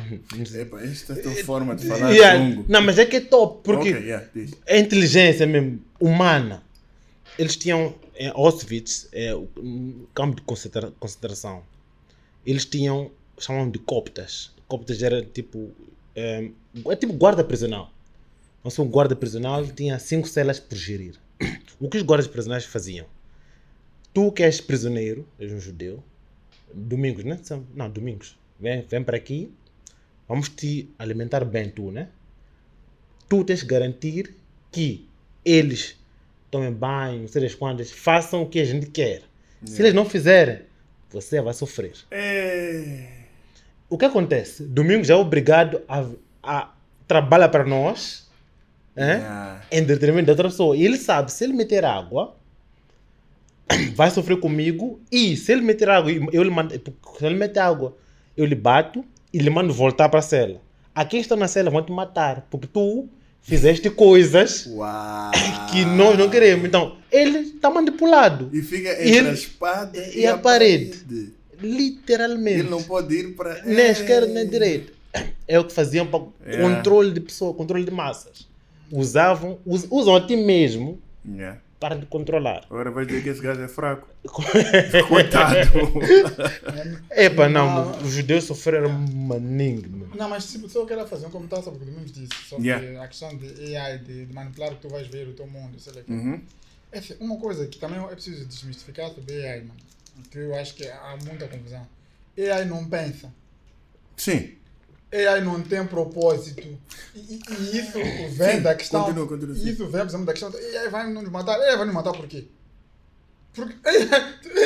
Epa, esta é a tua forma de falar Yeah, longo. Não, mas é que é top, porque Ok, yeah, a inteligência mesmo, humana. Eles tinham em Auschwitz, é, o um campo de concentra- concentração. Eles tinham, chamavam de coptas. Coptas era tipo, é, é tipo guarda prisional. Então, o guarda prisional tinha cinco celas por gerir. O que os guardas prisionais faziam? Tu que és prisioneiro, és um judeu, domingos, né? Não, domingos. Vem, vem para aqui, vamos te alimentar bem tu, né? tu tens que garantir que eles tomem banho, sei das quantas, façam o que a gente quer. Se eles não fizerem, você vai sofrer. É... O que acontece? Domingos é obrigado a, a trabalhar para nós? Yeah. em detrimento da outra pessoa. E ele sabe, se ele meter água, vai sofrer comigo. E se ele meter água, eu lhe mando, se ele meter água, eu lhe bato e lhe mando voltar para a cela. Aqui estão na cela, vão te matar, porque tu fizeste coisas Uau. que nós não queremos. Então, ele está manipulado. E fica entre ele- a espada e e, a parede. parede. Literalmente. Ele não pode ir para. Nem esquerda nem direita. É o que faziam para É. controle de pessoas, controle de massas. Usavam, us- usam a ti mesmo Yeah. Para te controlar. Agora vai dizer que esse gajo é fraco. Coitado. Epa, não, os judeus sofreram maninho. Não, mas tipo, se eu quero fazer um comentário sobre o que o Domingos disse, sobre Yeah. a questão de AI, de, de manipular o que tu vais ver, o teu mundo, sei lá. o quê. Uhum. É assim, uma coisa que também é preciso desmistificar sobre AI, mano. Que eu acho que há muita confusão. AI não pensa. Sim. AI não tem propósito. E, e- isso vem da questão. continua, continua, sim. Isso vem, por exemplo, da questão. AI vai nos matar. AI vai nos matar por quê? Porque AI,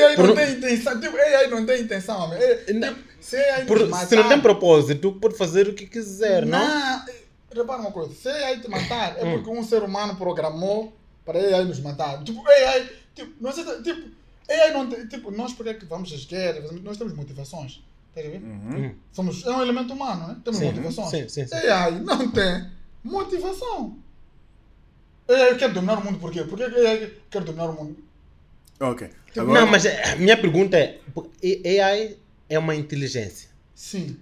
AI Por- não tem intenção. Tipo, AI não tem intenção, homem. AI, tipo, se AI Por- nos matar. se não tem propósito, pode fazer o que quiser, não? Não, repara uma coisa, se AI te matar, é Hum. porque um ser humano programou para AI nos matar. Tipo, AI, tipo, não sei, tipo, AI não tem, tipo, nós por que vamos às guerras, nós temos motivações. Estás a ver? Hum. Somos, é um elemento humano, né? Temos Sim, motivações. sim, sim, sim. AI não tem motivação. AI quer dominar o mundo por quê? Por que AI quer dominar o mundo? Ok. Tipo, Agora, Não, mas a minha pergunta é: AI é uma inteligência, Sim.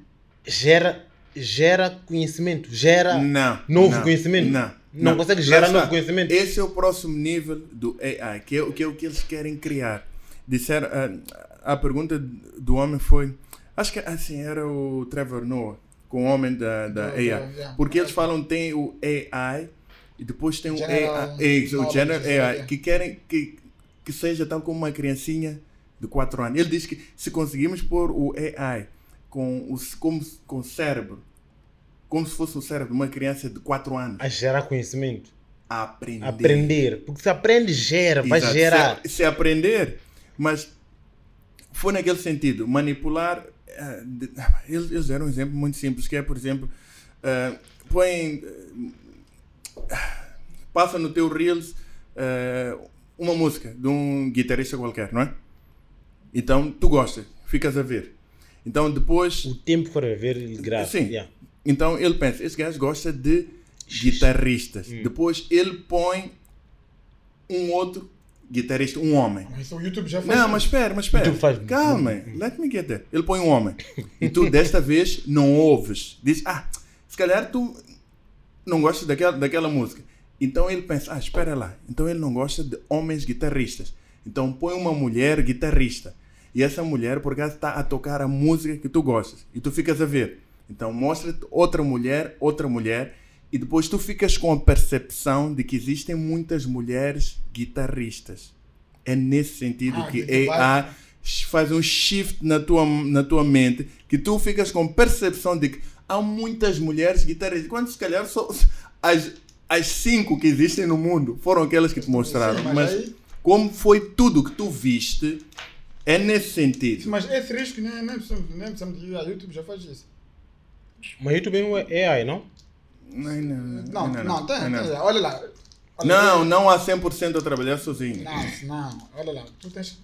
gera, gera conhecimento, gera não, novo não, conhecimento? Não. Não consegue Lá gerar novo conhecimento? Esse é o próximo nível do AI, que é, o- que é o que eles querem criar. Disseram, ah, a pergunta do homem foi, acho que assim era o Trevor Noah, com o homem da, da AI. yeah. Porque eles falam tem o AI e depois tem o General AI, é, o General AI, yeah. que querem que, que seja tal como uma criancinha de 4 anos. Ele diz que se conseguimos pôr o AI com o, como, com o cérebro, como se fosse o cérebro de uma criança de 4 anos, A gerar conhecimento. a aprender. Aprender. Porque se aprende, gera, vai Exato. gerar. Se, se aprender, mas foi naquele sentido, manipular. Eh, de- eles, eles deram um exemplo muito simples, que é, por exemplo, eh, põe. eh, passa no teu Reels eh, uma música de um guitarrista qualquer, não é? Então tu gostas, ficas a ver. Então depois. O tempo para ver, ele grava. Sim. Yeah. Então ele pensa, esse gajo gosta de guitarristas. Hum. Depois ele põe um outro guitarrista, um homem. Mas o YouTube já faz Não, mas espera, mas espera. Faz- Calma, let me get there. Ele põe um homem. E tu desta vez não ouves. Diz, ah, se calhar tu não gostas daquela, daquela música. Então ele pensa, ah, espera lá. Então ele não gosta de homens guitarristas. Então põe uma mulher guitarrista. E essa mulher, por acaso, está a tocar a música que tu gostas. E tu ficas a ver. Então mostra-te outra mulher, outra mulher. E depois tu ficas com a percepção de que existem muitas mulheres guitarristas. É nesse sentido Ah, que AI faz um shift na tua, na tua mente que tu ficas com percepção de que há muitas mulheres guitarristas. Quando se calhar só as, as cinco que existem no mundo foram aquelas que te mostraram. Sim, mas mas aí- como foi tudo que tu viste, é nesse sentido. Mas esse risco nem, nem, precisamos, nem precisamos de ir a YouTube, já faz isso. Mas YouTube é AI, não? Não, não, Não, não, tem, não. tem. Olha lá. Olha Não, lá. não há 100% a trabalhar sozinho. Não, não, olha lá, tu tens.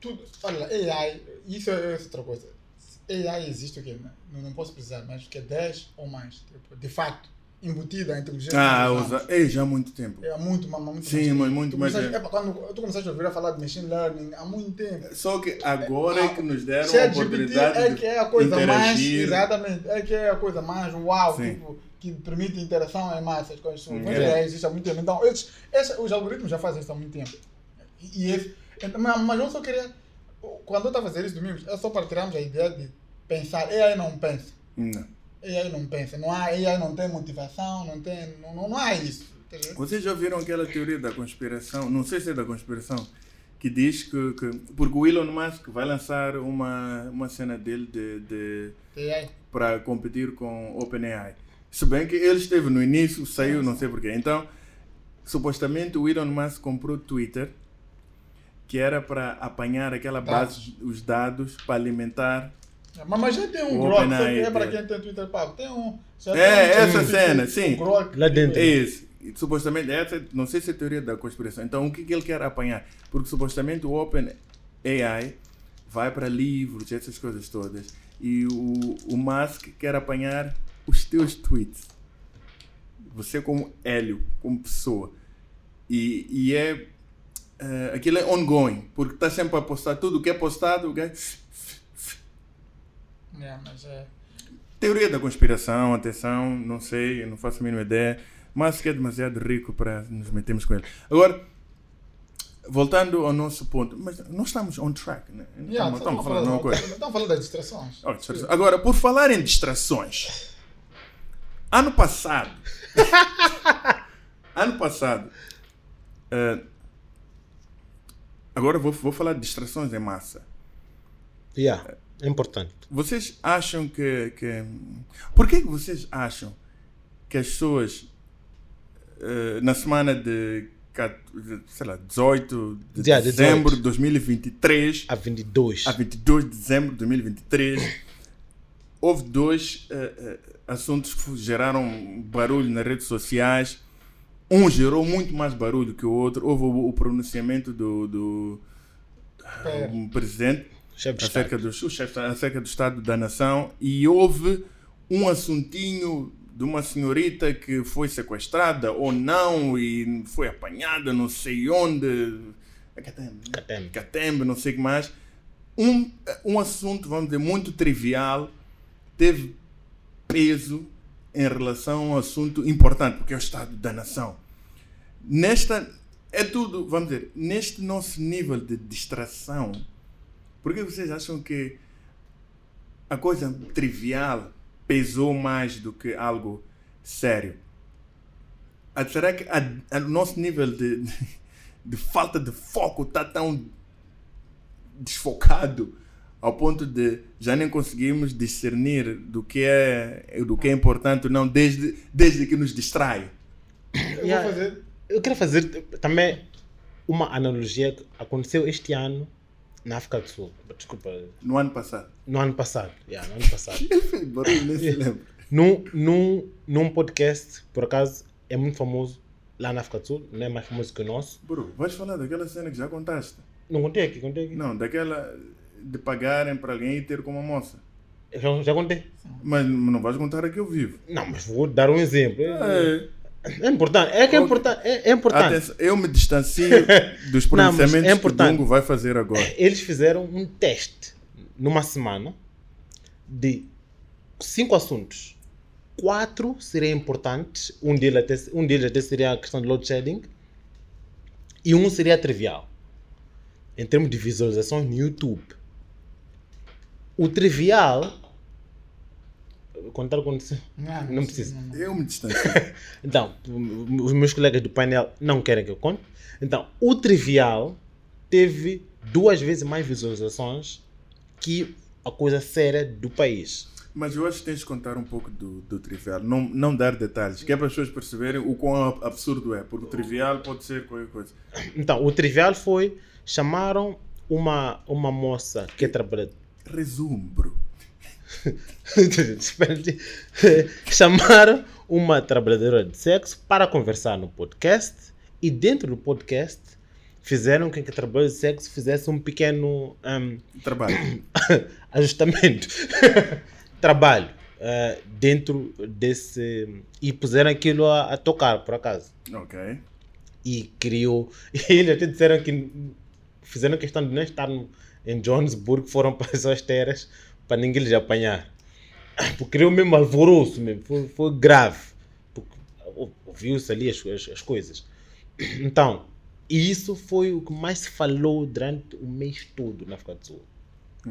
Tu, olha lá, AI, isso é outra coisa. AI existe o quê? Não, não posso precisar, mas que é 10 ou mais. Tipo, de fato, embutida a inteligência. Ah, usa. Ei, já há muito tempo. É há muito, mas muito Sim, mas muito mais tempo. epa, quando tu começaste a ouvir a falar de machine learning há muito tempo. Só que agora é que nos deram a oportunidade é de que é a coisa mais. interagir. Exatamente, é que é a coisa mais uau, Sim. tipo, que permite interação em massas com as. Mas É. é, existe há muito tempo. Então, esses, esses- os algoritmos já fazem isso há muito tempo. E, e esse, então, mas, eu só queria. Quando eu estava a fazer isso domingo, é só para tirarmos a ideia de pensar. AI não pensa. Não. AI não pensa. Não há, AI não tem motivação, não tem. Não, não, não há isso. Vocês já viram aquela teoria da conspiração? Não sei se é da conspiração. Que diz que, que porque o Elon Musk vai lançar uma, uma cena dele de, de, para competir com OpenAI. Se bem que ele esteve no início, saiu, não sei porquê. Então, supostamente o Elon Musk comprou o Twitter, que era para apanhar aquela base, os dados, para alimentar. Mas, mas já tem um Grok, é para quem tem Twitter pago. Tem um. já É, tem um essa tipo, cena, um sim. Grok. Lá dentro. É isso. Supostamente, essa, não sei se é teoria da conspiração. Então, o que, que ele quer apanhar? Porque supostamente o OpenAI vai para livros, essas coisas todas. E o, o Musk quer apanhar os teus tweets. Você como Hélio, como pessoa. E, e é. eh, aquilo é ongoing, porque está sempre a postar tudo o que é postado. O que é... É, mas é. Teoria da conspiração, atenção, não sei, não faço a mínima ideia. Mas que é demasiado rico para nos metermos com ele. Agora, voltando ao nosso ponto, mas nós estamos on track, né? Yeah, estamos, estamos falando a mesma coisa. Estamos falando das distrações. Oh, distração. Agora, por falar em distrações, ano passado, ano passado, eh, agora vou, vou falar de distrações em massa. Yeah. É importante. Vocês acham que. que por que vocês acham que as pessoas eh, na semana de, sei lá, 18 de 18. dezembro de 2023 A 22. a 22 de dezembro de 2023 houve dois eh, eh, assuntos que geraram barulho nas redes sociais. Um gerou muito mais barulho que o outro. Houve o, o pronunciamento do, do, um presidente Chefe acerca do, chefe- acerca do Estado da Nação e houve um assuntinho de uma senhorita que foi sequestrada ou não e foi apanhada não sei onde. É né? Catembe. Catembe, não sei o que mais. Um, um assunto, vamos dizer, muito trivial teve peso em relação a um assunto importante, porque é o Estado da Nação. Nesta, é tudo, vamos dizer, neste nosso nível de distração, por que vocês acham que a coisa trivial pesou mais do que algo sério? Ah, Será que o nosso nível de, de, de falta de foco está tão desfocado ao ponto de já nem conseguimos discernir do que é, do que é importante ou não, desde, desde que nos distrai? Eu Yeah. vou fazer. Eu quero fazer também uma analogia que aconteceu este ano na África do Sul. Desculpa, No ano passado. no ano passado. Yeah, no ano passado. Barulho, nem se lembra. num, num, num podcast, por acaso, é muito famoso lá na África do Sul, não é mais famoso que o nosso. Bro, vais falar daquela cena que já contaste? Não contei aqui, contei aqui. Não, daquela de pagarem para alguém e ter como moça. Já, já contei. Mas não vais contar aqui ao vivo. Não, mas vou dar um exemplo. É, É, é importante, é que é importante. É, é importante. atenção, eu me distancio dos Não, mas pronunciamentos é que o. Dungo vai fazer agora. Eles fizeram um teste numa semana de cinco assuntos. Quatro seriam importantes, um deles até, um deles até seria a questão de load shedding e um seria trivial. Em termos de visualizações no YouTube. O trivial. Contar com. Não, Não precisa. não, não. Eu me distancio. Então, os meus colegas do painel não querem que eu conte. Então, o trivial teve duas vezes mais visualizações que a coisa séria do país. Mas eu acho que tens de contar um pouco do, do trivial, não, não dar detalhes, que é para as pessoas perceberem o quão absurdo é, porque o trivial pode ser qualquer coisa. Então, o trivial foi chamaram uma, uma moça que trabalha. Resumo, bro. Espera aí. chamaram uma trabalhadora de sexo para conversar no podcast e dentro do podcast fizeram com que a trabalhadora de sexo fizesse um pequeno hum, Trabalho. ajustamento, trabalho eh, dentro desse e puseram aquilo a, a tocar por acaso ok. e criou e eles até disseram que fizeram questão de não estar no- em Johannesburg foram para as terras para ninguém lhes apanhar porque criou mesmo alvoroço mesmo foi, foi grave porque ou- ouviu-se ali as, as, as coisas então e isso foi o que mais se falou durante o mês todo na África do Sul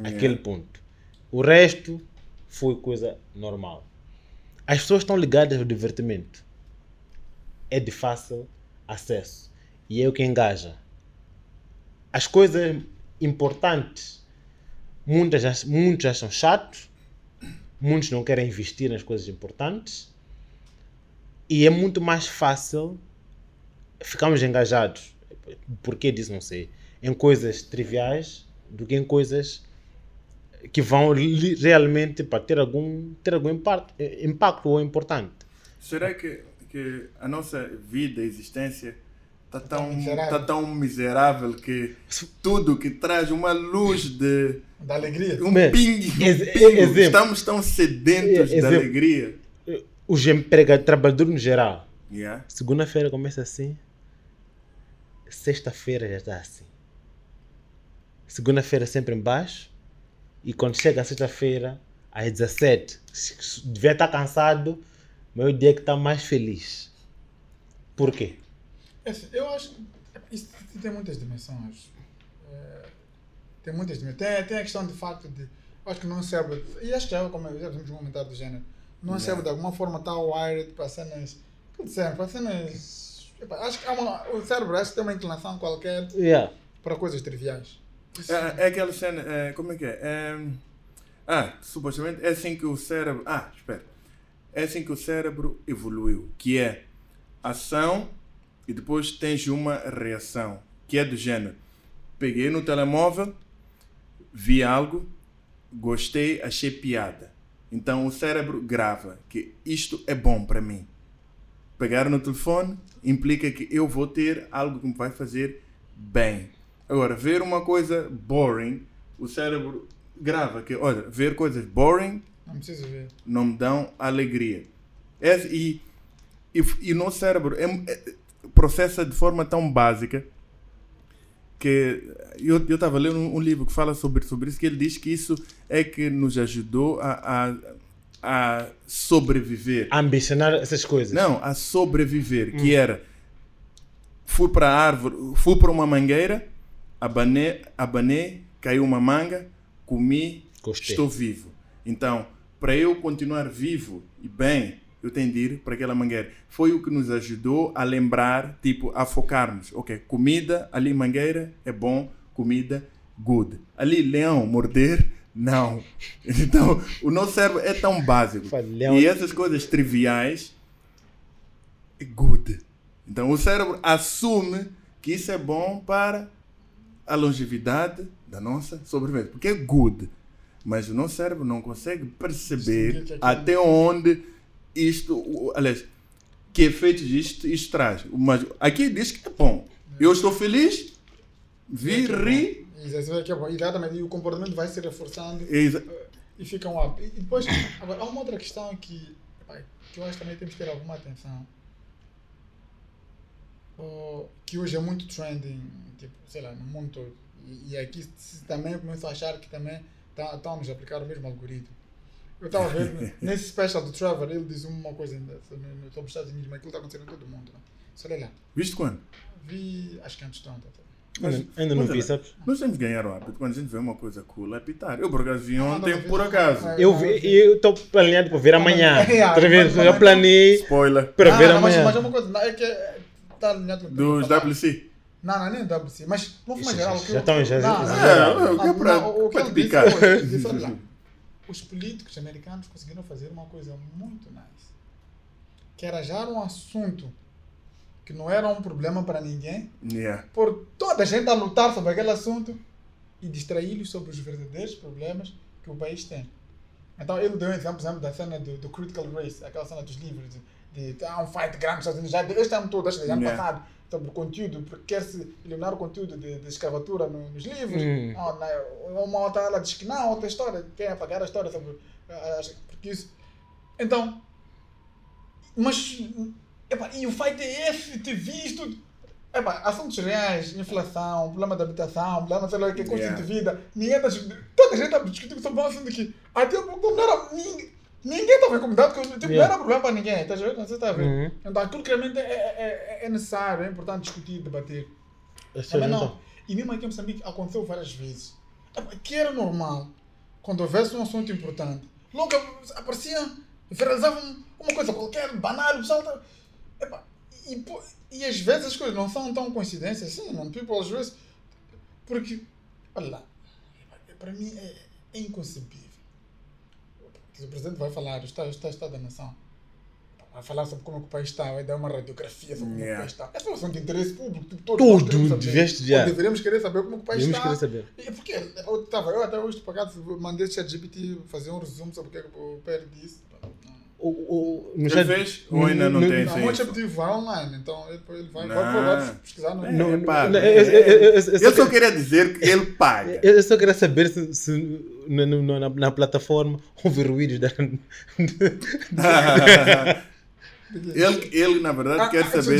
aquele ponto. O resto foi coisa normal. As pessoas estão ligadas ao divertimento. É de fácil acesso. E é o que engaja. As coisas importantes, muitas, ach- muitos acham chatos, muitos não querem investir nas coisas importantes. E é muito mais fácil ficarmos engajados. Porquê disso não sei. Em coisas triviais do que em coisas que vão realmente para ter algum, ter algum impacto, impacto ou importante. Será que, que a nossa vida, existência, está tão, miserável. tá tão miserável que tudo que traz uma luz de. Da alegria. Um Bem, pingue, um pingo. Estamos tão sedentos de exemplo. alegria. Os empregados, trabalhadores no geral, Yeah. segunda-feira começa assim, sexta-feira já está assim. Segunda-feira sempre em baixo, e quando chega a sexta-feira, às 17, se- se- devia estar cansado, mas é o dia que está mais feliz. Por quê? Assim, eu acho que isso tem muitas dimensões. É, tem muitas dimensões. Tem, tem a questão de facto de. Eu acho que não serve. E acho que já, como já temos um comentário do género. Não serve de alguma forma tal wired para cenas. Que disseram? Para cenas. Acho que há uma, o cérebro acho que tem uma inclinação qualquer Yeah. para coisas triviais. Isso- É, é aquela cena, é, como é que é? É, Ah, supostamente é assim que o cérebro. Ah, espera. É assim que o cérebro evoluiu, que é ação e depois tens uma reação, que é do gênero. Peguei no telemóvel, vi algo, gostei, achei piada. Então o cérebro grava que isto é bom para mim. Pegar no telefone implica que eu vou ter algo que me vai fazer bem. Agora, ver uma coisa boring, o cérebro grava que, olha, ver coisas boring Não precisa ver. não me dão alegria. É, e, e, e o nosso cérebro é, é- processa de forma tão básica que eu eu estava lendo um, um livro que fala sobre, sobre isso, que ele diz que isso é que nos ajudou a, a, a sobreviver. Ambicionar essas coisas. Não, a sobreviver, que era fui para a árvore, fui para uma mangueira, abanei, abanei, caiu uma manga, comi, Gostei. estou vivo. Então, para eu continuar vivo e bem, eu tenho de ir para aquela mangueira. Foi o que nos ajudou a lembrar, tipo, a focarmos. Ok, comida, ali mangueira é bom, comida, good. Ali leão, morder, não. Então, o nosso cérebro é tão básico. E essas coisas triviais é good. Então o cérebro assume que isso é bom para a longevidade da nossa sobrevivência, porque é good. Mas o nosso cérebro não consegue perceber aquilo- até onde isto, aliás, que efeitos isto, isto traz. Mas aqui diz que é bom. Eu estou feliz, vi, ri, é. Exatamente. E o comportamento vai se reforçando exa- e fica um up. E depois, agora, há uma outra questão que, que eu acho que também temos que ter alguma atenção. Oh, que hoje é muito trending, tipo, sei lá, no mundo todo. E, e aqui se também começo a achar que também tá- estamos a aplicar o mesmo algoritmo. Eu estava a ver, nesse special do Trevor, ele diz uma coisa ainda sobre, os Estados Unidos, mas aquilo está acontecendo em todo mundo. Né? Só olha lá. viste quando? Vi, acho que antes de ontem. Ainda, ainda não vi, sabes? Nós temos que ganhar o hábito. Quando a gente vê uma coisa cool, é pitar. Eu por acaso vi Ah, ontem, não, não, por não, acaso. não, Eu estou planeado para ver amanhã. É, é, Outra vez, eu planei Spoiler. para Não, ver não, mas, amanhã. mas é uma coisa, não, é que está alinhado com o que eu Dos. WC. Não, não, nem WC, mas de uma forma Isso, geral. já o estão- já- não, não, É, não, o que é não, não, o picar. foi, ele disse, olha lá, os políticos americanos conseguiram fazer uma coisa muito nice, que era já um assunto que não era um problema para ninguém, Yeah. por toda a gente a lutar sobre aquele assunto e distraí-los sobre os verdadeiros problemas que o país tem. Então ele deu um exemplo, por exemplo da cena do, do Critical Race, aquela cena dos livros, de, de há um fight grande nos Estados Unidos, já de- este ano todo, este ano Yeah. passado, sobre o conteúdo, porque quer-se eliminar o conteúdo de, de escravatura no- nos livros. Hum. Ah, uma outra ela diz que não, outra história, quer apagar a história sobre. ah, porque isso. Então, mas. Epá, e o fight é esse, te visto. Epá, assuntos reais, inflação, problema da habitação, problema, sei lá, que é custo Yeah. de vida. Ninguém está discutindo. Toda a gente está discutindo sobre um assunto que até não era. Ninguém, ninguém estava incomodado com tipo, não Yeah. era problema para ninguém. Tá, a ver? Não se está a ver. Uhum. Então aquilo que realmente é, é, é- é necessário, é importante discutir, debater. Essa Também não. não. E mesmo aqui em Moçambique aconteceu várias vezes. Epá, Que era normal, quando houvesse um assunto importante, logo aparecia, viralizavam uma coisa qualquer, banal, o pessoal tá... Epá, e, e às vezes as coisas não são tão coincidências assim, não. People, às vezes, porque, olha lá, para mim é, é inconcebível. O presidente vai falar, o Estado, o Estado, o da Nação, vai falar sobre como é que o país está, vai dar uma radiografia sobre como é que o Yeah. país está. Essa é um assunto de interesse público, tipo, todos Tudo, deveste já. Ou deveríamos querer saber como é que o país está. querer saber. E porque eu, tava, eu até hoje pagado, mandei o ChatGPT fazer um resumo sobre o que é que o PR disse. O, o, Já chat- fez? Ou ainda não no- tem? Não, sim. o ChatGPT vai online, então ele, vai, Não. vai provar, pesquisar no É, Não, não, é, eu- eu- eu- eu- eu Eu só queria dizer que ele paga. Eu só queria saber se, se na, na, na- na plataforma houve ruídos da. ele, ele, na verdade, Ah, quer ah, saber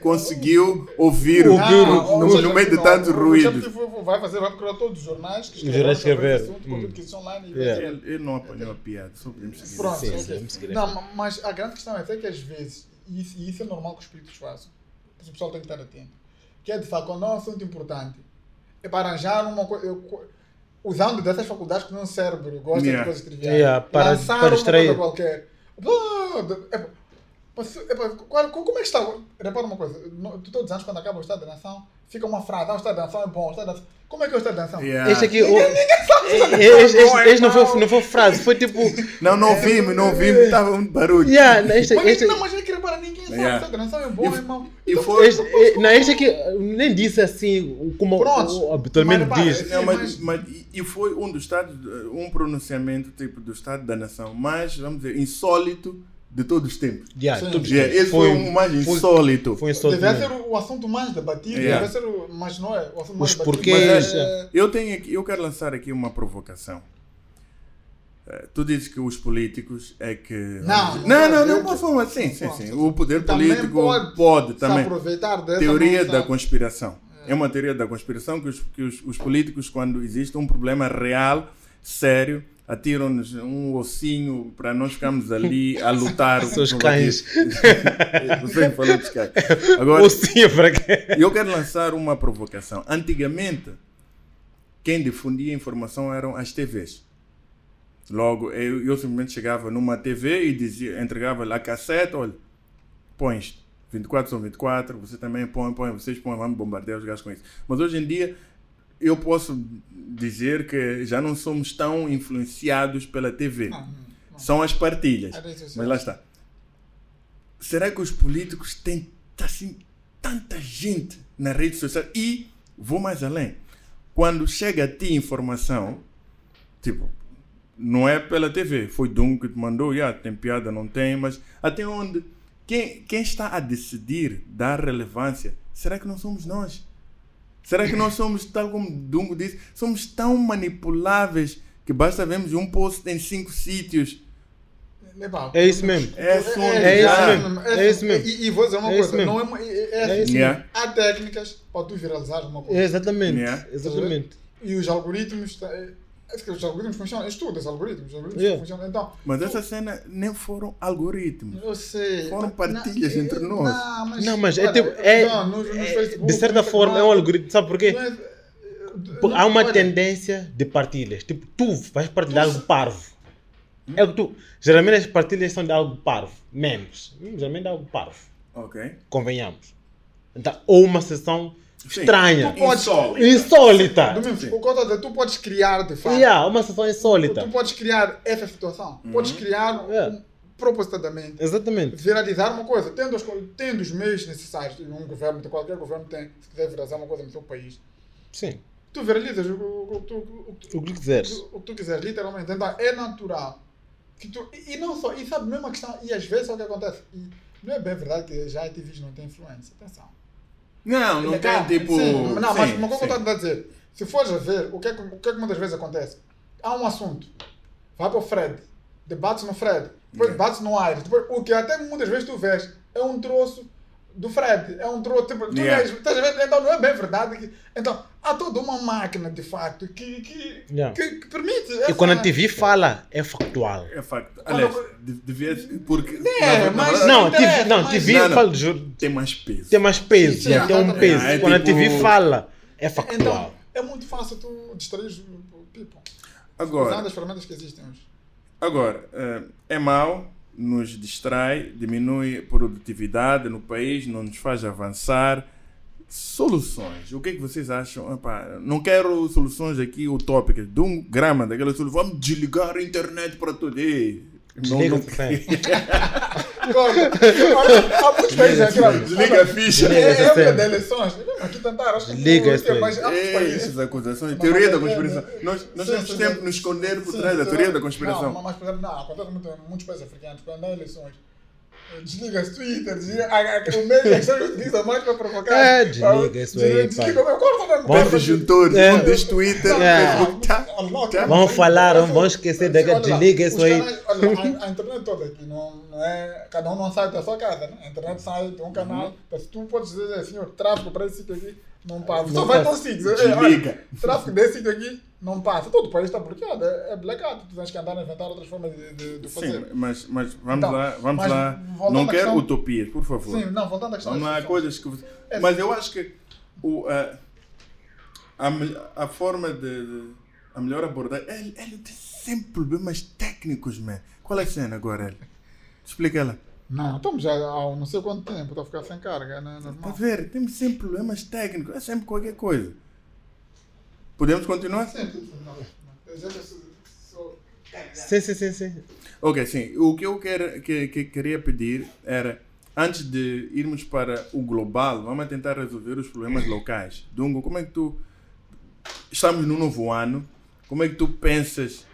conseguiu ouvir o no, no, meio de não, tantos o- o ruídos. ChatGPT vai- fazer, vai procurar todos os jornais que jornais sobre escreveram. esse assunto, Hum. online e Ele, ele não apanhou a piada, só podemos seguir. Pronto. Não, ma- mas a grande questão é que às vezes, e isso, e isso é normal que os políticos façam, mas o pessoal tem que estar atento, que é de facto, quando é um assunto importante, é para arranjar uma coisa, usando dessas faculdades que não cérebro gosta Yeah. de coisas triviais, Yeah, para- lançar para uma coisa qualquer. Como é que está? Repara uma coisa, no- todos os anos quando acaba o Estado da Nação, fica uma frase, ah, o Estado da Nação é bom, o Estado da Nação... Como é que é o Estado da Nação? Yeah. Este aqui. o- Ninguém sabe o Estado da este, Nação este, é bom, este não, é foi, não foi frase, foi tipo. Não, não ouvimos, não ouvimos, estava um barulho. Yeah, este, Mas, este, não, mas é que repara, ninguém sabe Yeah. o Estado da Nação é bom, E- é mau. E Então, foi. este, eh, não, este aqui nem disse assim como Pronto. o- habitualmente Mas, diz. mas, mas- mas- e- e foi um dos estados, um pronunciamento tipo do Estado da Nação mais, vamos dizer, insólito de todos os tempos. Yeah, Sim. todos Yeah, esse foi, um mais foi- insólito. Foi insulto Devia ser o, o assunto mais debatido, Yeah. deve ser o, mas não é. O assunto Os mais debatido. porquês, Mas é- Eu tenho aqui, eu quero lançar aqui uma provocação. Eh, Tu dizes que os políticos é que. Não, não, não, eu- não, não forma assim, sim, sim. O poder Também político pode pode, também. aproveitar dessa Teoria da conspiração. É uma teoria da conspiração que os, que os, os políticos, quando existe um problema real, sério, atiram-nos um ossinho para nós ficarmos ali a lutar. Seus cães. Você falou dos cães. Agora, sim, para quê? eu quero lançar uma provocação. Antigamente, quem difundia informação eram as TVs. Logo, eu, eu simplesmente chegava numa TV e dizia, entregava lá a cassete, olha, põe isto. 24 são 24, você também põe, põe, vocês põem, vamos bombardear os gajos com isso. Mas hoje em dia, eu posso dizer que já não somos tão influenciados pela TV. Não, não. São as partilhas. É. Mas lá está. Será que os políticos têm assim, tanta gente na rede social? E vou mais além. Quando chega a ti informação, tipo, não é pela TV, foi Dum que te mandou, já tem piada, não tem, mas até onde? Quem, quem está a decidir dar relevância? Será que não somos nós? Será que nós somos, tal como Dungo disse, somos tão manipuláveis que basta vermos um post em cinco sítios? É isso mesmo. É só É isso mesmo. É isso mesmo. E, e vou dizer uma É coisa, mesmo. não é, é, é É assim, isso Yeah. há técnicas para tu viralizar uma coisa. Exatamente. Yeah. Exatamente. E os algoritmos, tá, é, é os algoritmos funcionam, estuda os algoritmos, os algoritmos Yeah. funcionam. Então, Mas essa cena nem foram algoritmos. eu sei. Foram mas- partilhas não, entre é- nós. Não, mas, Não, mas é tipo. É, não, no- no é- Facebook, de certa no forma é um algoritmo. Sabe porquê? não é- Porque não, há uma olha, tendência de partilhas. Tipo, tu vais partilhar algo parvo. É o que tu. Geralmente as partilhas são de algo parvo. Memes. Hum, Geralmente é algo parvo. Ok. Convenhamos. Então, ou uma sessão. Estranha. Tu podes- Insólito. Insólita. Domingos, Sim. o que eu estou a dizer, tu podes criar de fato. Yeah, uma sessão insólita. Tu podes criar essa situação. Uhum. Podes criar Yeah. um, propositadamente. Exatamente. viralizar uma coisa, tendo, co- tendo os meios necessários, e um governo, qualquer governo tem, se quiser viralizar uma coisa no seu país, Sim. tu viralizas o, o, o, tu- o, O que quiseres. o, o que tu quiseres, literalmente. Então é natural. Que tu, e, e não só, e sabe mesmo a questão, e às vezes é o que acontece, e não é bem verdade que já a TVs não tem influência, atenção. Não, não Legal, tem tipo. Sim, não, mas sim, uma coisa que eu estou a dizer, se fores a ver, o que, é que, o que é que muitas vezes acontece? Há um assunto, vai para o Fred, debates no Fred, depois debates no Aires, depois, o que até muitas vezes tu vês é um troço do Fred, é um troço, tipo, tu Yeah. vês, estás a ver? Então não é bem verdade. Que, então, há toda uma máquina de facto que, que, Yeah. que, que permite. E quando a TV fala, é factual. É facto. Quando Aliás, de- devia. Porque. É, na- mas- Não, TV, não, mas- TV Não, fala de juro, Tem mais peso. tem mais peso, Sim, já tem um peso. É, Quando a tipo- TV fala, é Então, factual. é muito fácil tu distrair o people. Agora, Usando as ferramentas que existem hoje. Agora, eh, é mau, nos distrai, diminui a produtividade no país, não nos faz avançar. Soluções. O que é que vocês acham? Epá, não quero soluções aqui utópicas. De um grama daquela solução. Vamos desligar a internet para tudo. Ei, não- Desliga não- o que tem. Agora, há muitos países aqui. ó. Desliga a ficha. É, é época Desliga. de eleições. Aqui tentaram, acho que Desliga não, isso aí. mas há muitos Ei, países. essas acusações. Teoria da conspiração. é- Nós, nós sim, temos sempre sim. nos esconder por trás da teoria da conspiração. Não, mas, por exemplo, não, acontece muito em muitos países africanos, quando há eleições. Desliga as Twitter, desliga, o meio que você utiliza mais para provocar. É, desliga isso aí, Desliga, pai. eu corto mesmo. Vamos Os disjuntores, É. um diz Twitter, É. Facebook, tá. Vamos falar, não vamos esquecer daquele- desliga isso aí. a, internet toda aqui, não, é, cada um não sai da sua casa, né? A internet sai de um canal, Uhum. mas tu podes dizer, senhor, tráfego para esse sítio aqui não passa. Não Só vai para o sítio. É. Tráfego desse sítio aqui não passa. Todo o país está bloqueado, é, é blackout. Tu tens que andar a inventar outras formas de, de, de fazer. Sim, mas, mas vamos Então, lá, vamos mas lá. Não quero questão- utopias, por favor. Sim, não, voltando à questão Vamos lá, coisas que. É. Mas eu acho que o, a, a, a forma de, de- a melhor abordagem. Ele, ele tem sempre problemas técnicos, man. Qual é a cena agora, ele? Explica ela. Não, estamos já há não sei quanto tempo, estou a ficar sem carga, né? Tá Normal. ver? Temos sempre problemas técnicos. É sempre qualquer coisa. Podemos continuar? Sim, não. Sim, sim, sim, sim. Ok, sim. O que eu quero, que, que queria pedir era, antes de irmos para o global, vamos tentar resolver os problemas locais. Dungo, como é que tu. Estamos no novo ano, como é que tu pensas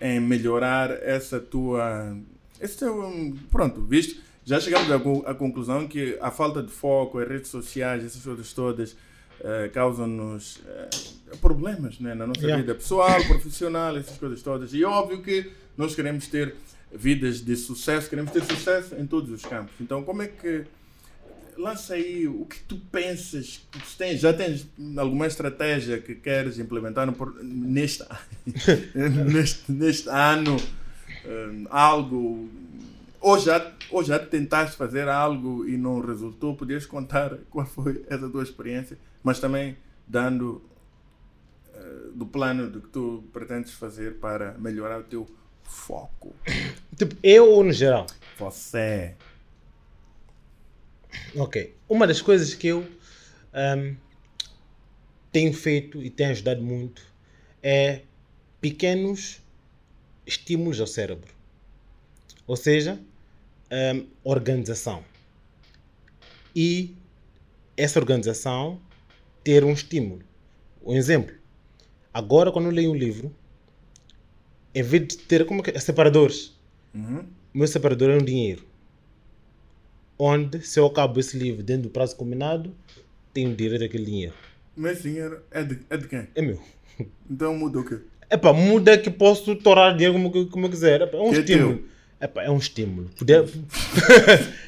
em melhorar essa tua, Esse é um, pronto, visto, já chegamos à, co- à conclusão que a falta de foco, as redes sociais, essas coisas todas, eh, causam-nos eh, problemas né, na nossa Yeah. vida pessoal, profissional, essas coisas todas. E é óbvio que nós queremos ter vidas de sucesso, queremos ter sucesso em todos os campos. Então, como é que. Lança aí o que tu pensas, que tu tens, já tens alguma estratégia que queres implementar no, neste, neste, neste ano, hum, algo, ou já, ou já tentaste fazer algo e não resultou, podias contar qual foi essa tua experiência, mas também dando eh, do plano do que tu pretendes fazer para melhorar o teu foco. Tipo, eu ou no geral? Você. Ok. Uma das coisas que eu ahm, tenho feito e tenho ajudado muito é pequenos estímulos ao cérebro. Ou seja, ahm, organização. E essa organização ter um estímulo. Um exemplo. Agora, quando eu leio um livro, em vez de ter como é que é? separadores, Uhum. o meu separador é um dinheiro. Onde, se eu acabo esse livro dentro do prazo combinado, tenho direito àquele dinheiro. Mas esse dinheiro é de, é de quem? É meu. Então muda o quê? Epá, muda que posso torar dinheiro como, eu- como eu quiser. Epá, é um Que é estímulo. Epá, é um estímulo. Poder...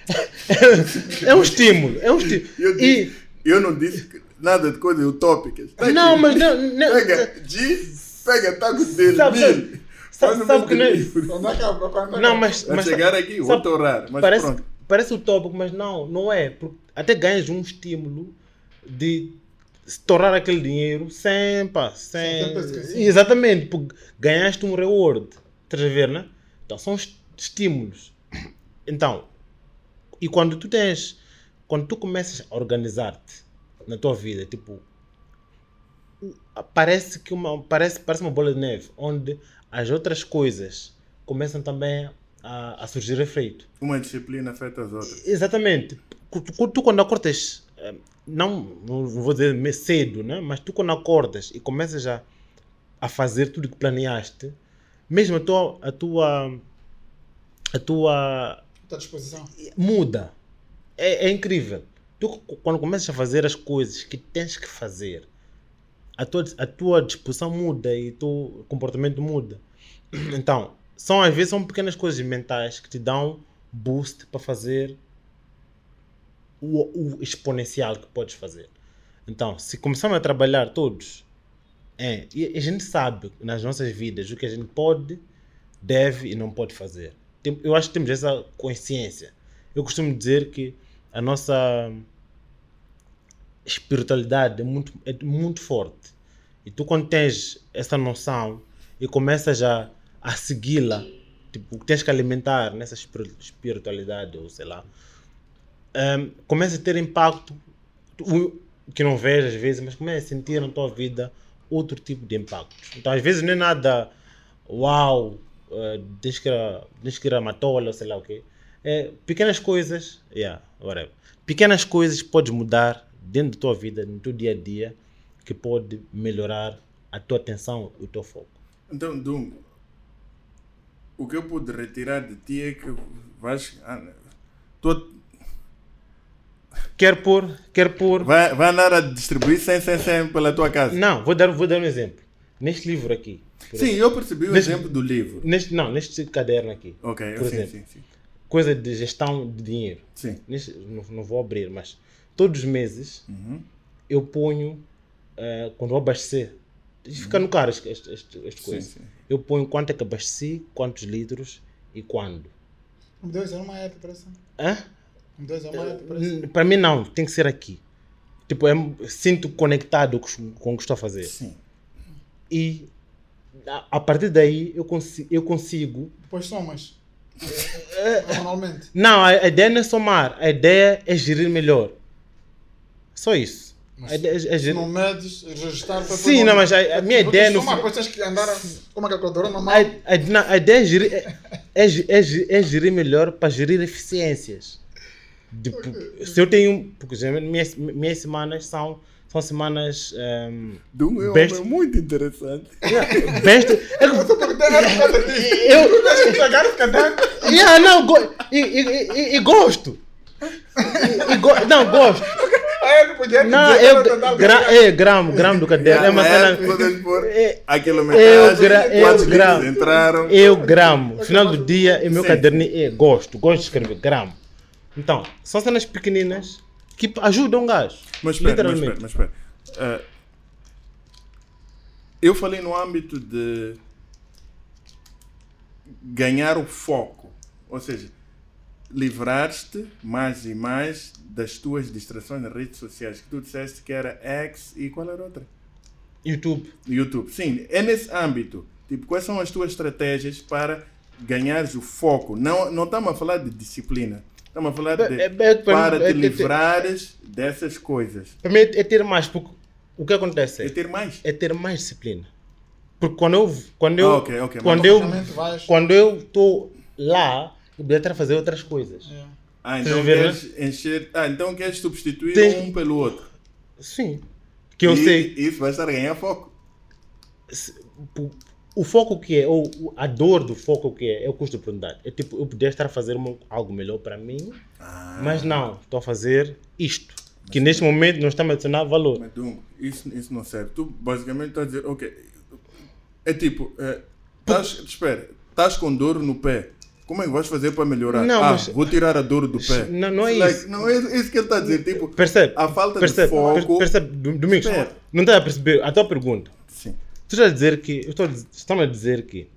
é um estímulo. É um estímulo. Eu, E... disse, eu não disse nada de coisas utópicas. Tá Não, aqui. mas não. não Pega G, pega taco dele, Sabe- sabe- sabe meio que do não é- acaba, acaba. Não, mas. Mas chegar aqui, vou sabe- torar, mas parece, pronto. parece utópico, mas não, não é. Porque até ganhas um estímulo de estourar aquele dinheiro sem, pá, sem... Exatamente, porque ganhaste um reward. Estás a ver, né? Então são est- estímulos. Então, e quando tu tens, quando tu começas a organizar-te na tua vida, tipo, parece que uma, parece, parece uma bola de neve, onde as outras coisas começam também a, a surgir efeito. Uma disciplina afeta as outras. Exatamente. Tu, tu- tu quando acordas, não, não vou dizer cedo, né? mas tu quando acordas e começas a, a fazer tudo que planeaste, mesmo a tua, a tua, a tua à disposição. muda. É, é incrível. Tu, quando começas a fazer as coisas que tens que fazer, a tua, a tua disposição muda e o teu comportamento muda. Então, são às vezes são pequenas coisas mentais que te dão boost para fazer o, o exponencial que podes fazer. Então, se começarmos a trabalhar todos, é, e a gente sabe nas nossas vidas o que a gente pode, deve e não pode fazer. Eu acho que temos essa consciência. Eu costumo dizer que a nossa espiritualidade é muito, é muito forte. E tu, quando tens essa noção e começas a, a segui-la, tipo, tens que alimentar nessa espiri- espiritualidade, ou sei lá, um, começa a ter impacto que não vês às vezes, mas começa a sentir na tua vida outro tipo de impacto. Então, às vezes, não é nada uau, uh, tens que ir a- tens que ir a matola, sei lá o quê. É, pequenas coisas, yeah, whatever. Pequenas coisas podes mudar dentro da tua vida, no teu dia a dia, que pode melhorar a tua atenção e o teu foco. Então, Dungo, o que eu pude retirar de ti é que vais. ah, tu Quer pôr, quer pôr. vai, vai andar a distribuir 100, 100, 100 pela tua casa. Não, vou dar, vou dar um exemplo. Neste livro aqui. Sim, eu percebi o Nesse- exemplo do livro. Neste, não, neste caderno aqui. Ok, Por sim, exemplo. sim, sim. Coisa de gestão de dinheiro. Sim. Neste, não, não vou abrir, mas todos os meses Uhum. eu ponho, eh, quando vou abastecer, fica no carro este, este, este, este Sim, coisa. sim. Eu ponho quanto é que abasteci, quantos litros e quando. Me deu isso, era uma época, parece. Hã? Uma época, parece. N- Para mim não, tem que ser aqui. Tipo, eu sinto conectado com, o que estou a fazer. Sim. E a, partir daí eu, consi eu consigo. Depois somas. É, Normalmente. Não, a, ideia não é somar, a ideia é gerir melhor. Só isso. Mas A ideia é, é gerir. não medes, registrar para Sim, não, mas a- a minha ideia no somar, tens que andar a- com uma calculadora na mão. A, a, não, a ideia é gerir, é, é, é, é gerir melhor para gerir eficiências. Tipo, se eu tenho. Porque minhas, minhas semanas são, são semanas. Um, Doom é um Best- homem muito interessante. yeah, best. É que- Eu. Eu- de caderno. yeah, não, go- e, e- e- e gosto. E- e go- não, gosto. Eu não podia Não, dizer eu, gra, é gramo, gramo do caderno. É uma cena. pôr É- a eu quilometragem, gra- eu gravo. entraram. Eu gramo. Final do dia, o meu Sim. caderninho é gosto. Gosto de escrever gramo. Então, são cenas pequeninas que ajudam um gajo. Mas espera, mas literalmente. espera, mas espera. Ah, eu falei no âmbito de ganhar o foco. Ou seja, livrar-te mais e mais das tuas distrações nas redes sociais. Que tu disseste que era X e qual era a outra? YouTube. YouTube. Sim, é nesse âmbito. Tipo, quais são as tuas estratégias para ganhares o foco? Não, não estamos a falar de disciplina. Estamos a falar de É- é- é- para é- te é- livrares dessas coisas. Para mim é ter mais, porque o que acontece É é, ter mais. é ter mais disciplina. Porque quando eu quando eu Ah, ok, ok, quando mas- eu quando eu estou lá, eu podia estar a fazer outras coisas. É. Ah, então a ver, queres encher. Ah, então queres substituir Tem- um pelo outro. Sim. Que eu e sei Isso vai estar a ganhar foco. se- o, foco que é, ou a dor do foco que é, é o custo de oportunidade. É tipo, eu podia estar a fazer algo melhor para mim, Ah, mas não, estou a fazer isto. Que neste momento não está a adicionar valor. Mas Dungo, isso, isso não serve. Tu basicamente estás a dizer, ok. É tipo, é, tás, espera, estás com dor no pé. Como é que vais fazer para melhorar? Não, ah, mas- vou tirar a dor do pé. Não, não é Like, isso. Não é isso que ele está a dizer. Tipo, Percebe? a falta percebe, de foco. per- Percebe, Do- Domingos, não está a perceber a tua pergunta. Tu estás a dizer que, eu estou a dizer- estão a dizer que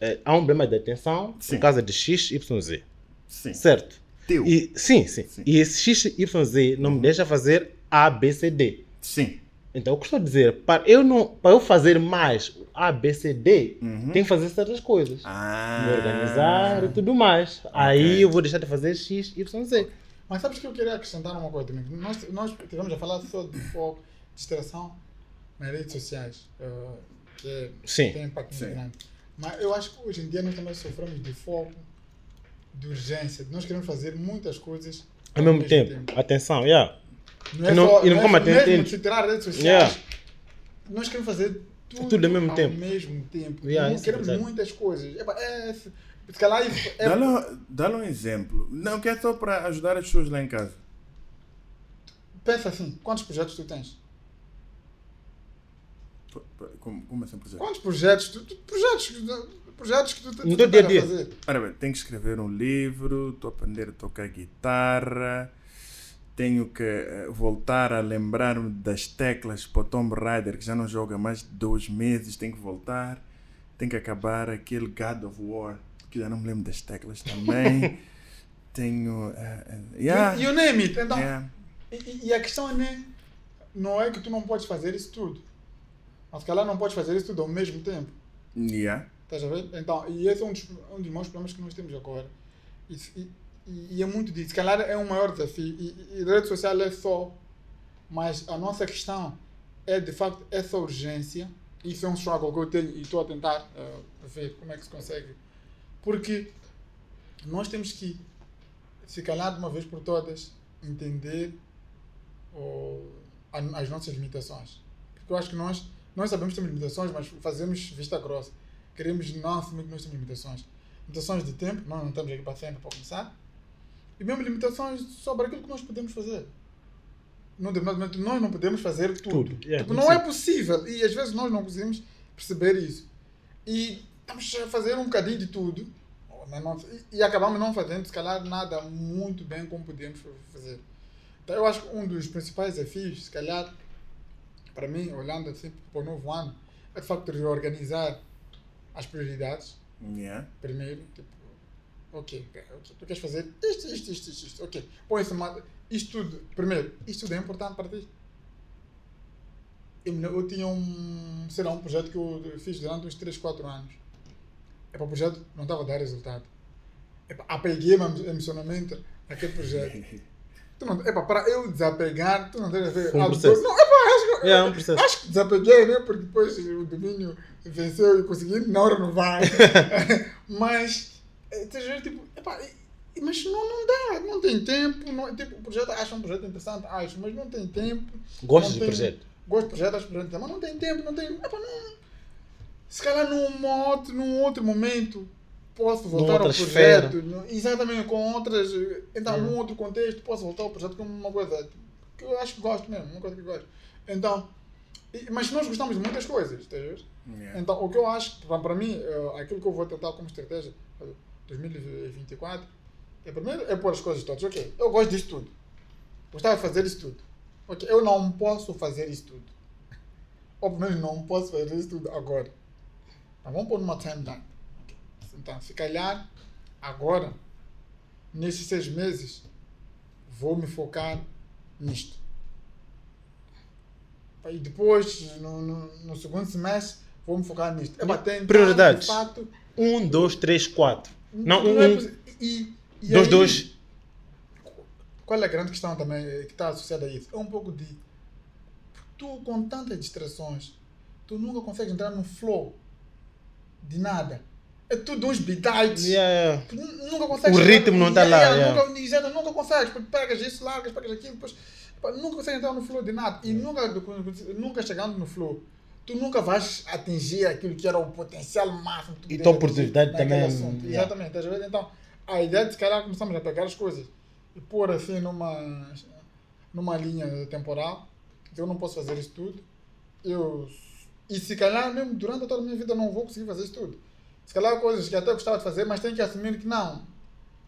eh, há um problema de atenção Sim. por causa de X, Y, Z. Sim. Certo? Teu. E, sim, sim, Sim. E esse X, Y, Z não me deixa fazer A, B, C, D. Sim. Então, o que estou a dizer, para eu, não, para eu fazer mais A, B, C, D, Uhum. tenho que fazer certas coisas. Ah. Me organizar e tudo mais. Aí eu vou deixar de fazer X, Y, Z. Mas sabes que eu queria acrescentar uma coisa também? Nós, nós tivemos a falar só de foco, distração nas redes sociais, eh, que é- Sim. tem um impacto Sim. muito grande. Mas eu acho que hoje em dia nós também sofremos de foco, de urgência, nós queremos fazer muitas coisas Ao mesmo tempo. Atenção, yeah. Não é Não- só, e não não como é, atender- mesmo de tirar redes sociais, Yeah. nós queremos fazer tudo, Tudo ao mesmo ao tempo. mesmo tempo. Yeah, não é queremos verdade. muitas coisas. É, se se é, Dá-lhe dá-lhe um exemplo. Não, que é só para ajudar as pessoas lá em casa. pensa assim, quantos projetos tu tens? Como, como assim, exemplo? Quantos projetos tu, tu- projetos, que tu- projetos que tu, tu, No tu teu dia a estás dia. fazer? Ora bem, tenho que escrever um livro, estou a aprender a tocar guitarra, tenho que eh, voltar a lembrar-me das teclas para o Tomb Raider, que já não joga há mais de dois meses, tenho que voltar, tenho que acabar aquele God of War, que já não me lembro das teclas também. tenho. eh, eh, yeah, You, you name it. Então, yeah. e- e, a questão é nem, não é que tu não podes fazer isso tudo. Mas se calhar não podes fazer isso tudo ao mesmo tempo. Yeah. Estás a ver? Então, e esse é um dos, um dos maiores problemas que nós temos agora. E, e, e é muito disso. Se calhar é um maior desafio. E, e, rede social é só. Mas a nossa questão é, de facto, essa urgência. Isso é um struggle que eu tenho e estou a tentar eh, ver como é que se consegue. Porque nós temos que, se calhar de uma vez por todas, entender as nossas limitações. Porque eu acho que nós, nós sabemos que temos limitações, mas fazemos vista grossa. Queremos não assumir que nós temos limitações. Limitações de tempo, nós não estamos aqui para sempre para começar. E mesmo limitações sobre aquilo que nós podemos fazer. Determinado momento, nós não podemos fazer tudo. Tudo, yeah, tipo, não é possível. E às vezes nós não conseguimos perceber isso. E estamos a fazer um bocadinho de tudo. E, e acabamos não fazendo, se calhar, nada muito bem como podíamos fazer. Então, eu acho que um dos principais desafios, se calhar, para mim, olhando assim para o novo ano, é de facto reorganizar as prioridades. Yeah. Primeiro, tipo, ok, ok, tu queres fazer isto, isto, isto, isto, isto, ok. Põe isso, isto tudo, primeiro, isto tudo é importante para ti. Eu, eu tinha um, sei lá, um projeto que eu fiz durante uns 3, 4 anos. É para o projeto não estava a dar resultado. É para apeguei-me emocionalmente naquele projeto. Tu não, epa, para eu desapegar, tu não tens a ver. Foi um ah, processo. Não, que- É, é um processo. acho que desapeguei, né? Porque depois o domínio venceu e consegui não renovar. Mas, tens a ver, tipo, Mas não, não dá, não tem tempo. Não, tipo, o projeto, acho um projeto interessante, acho, mas não tem tempo. Gosto tem- projeto. Gosto do projeto, acho projeto, mas não tem tempo, não tem. Não, se calhar num outro, num outro momento posso voltar ao projeto. exatamente, com outras. Então, Hum. num outro contexto, posso voltar ao projeto como uma coisa que eu acho que gosto mesmo, uma coisa que eu gosto. Então, mas nós gostamos de muitas coisas, ver? Yeah. Então, o que eu acho, para, para mim, aquilo que eu vou tentar como estratégia para 2024 é primeiro é pôr as coisas todas. Ok, eu gosto disso tudo. Gostava de fazer isso tudo. Ok, eu não posso fazer isso tudo. Obviamente não posso fazer isso tudo agora. Mas vamos pôr numa timeline. Ok. Então, se calhar, agora, nesses seis meses, vou me focar nisto. E depois, no, no, no segundo semestre, vou me focar nisto. É para tentar, Prioridades. de facto, Um, dois, três, quatro. Não, um, é um, e, e dois, aí, dois. Qual é a grande questão também eh, que está associada a isso? É um pouco de. Tu, com tantas distrações, tu nunca consegues entrar no flow de nada. É tudo uns bitites. Yeah. Nunca consegues. O ritmo não tá Yeah, lá, yeah, yeah. Nunca, exato, nunca consegues. porque Pegas isso, largas, pegas aquilo, depois. Nunca consegues entrar no flow de nada. E nunca, nunca chegando no flow, tu nunca vais atingir aquilo que era o potencial máximo. E tua oportunidade também, assunto. yeah. Exatamente. a ver? Então, a ideia de se calhar começamos a pegar as coisas e pôr assim numa, numa linha temporal. Eu não posso fazer isso tudo. Eu, e se calhar mesmo durante toda a minha vida não vou conseguir fazer isso tudo. Se calhar coisas que até gostava de fazer, mas tenho que assumir que não.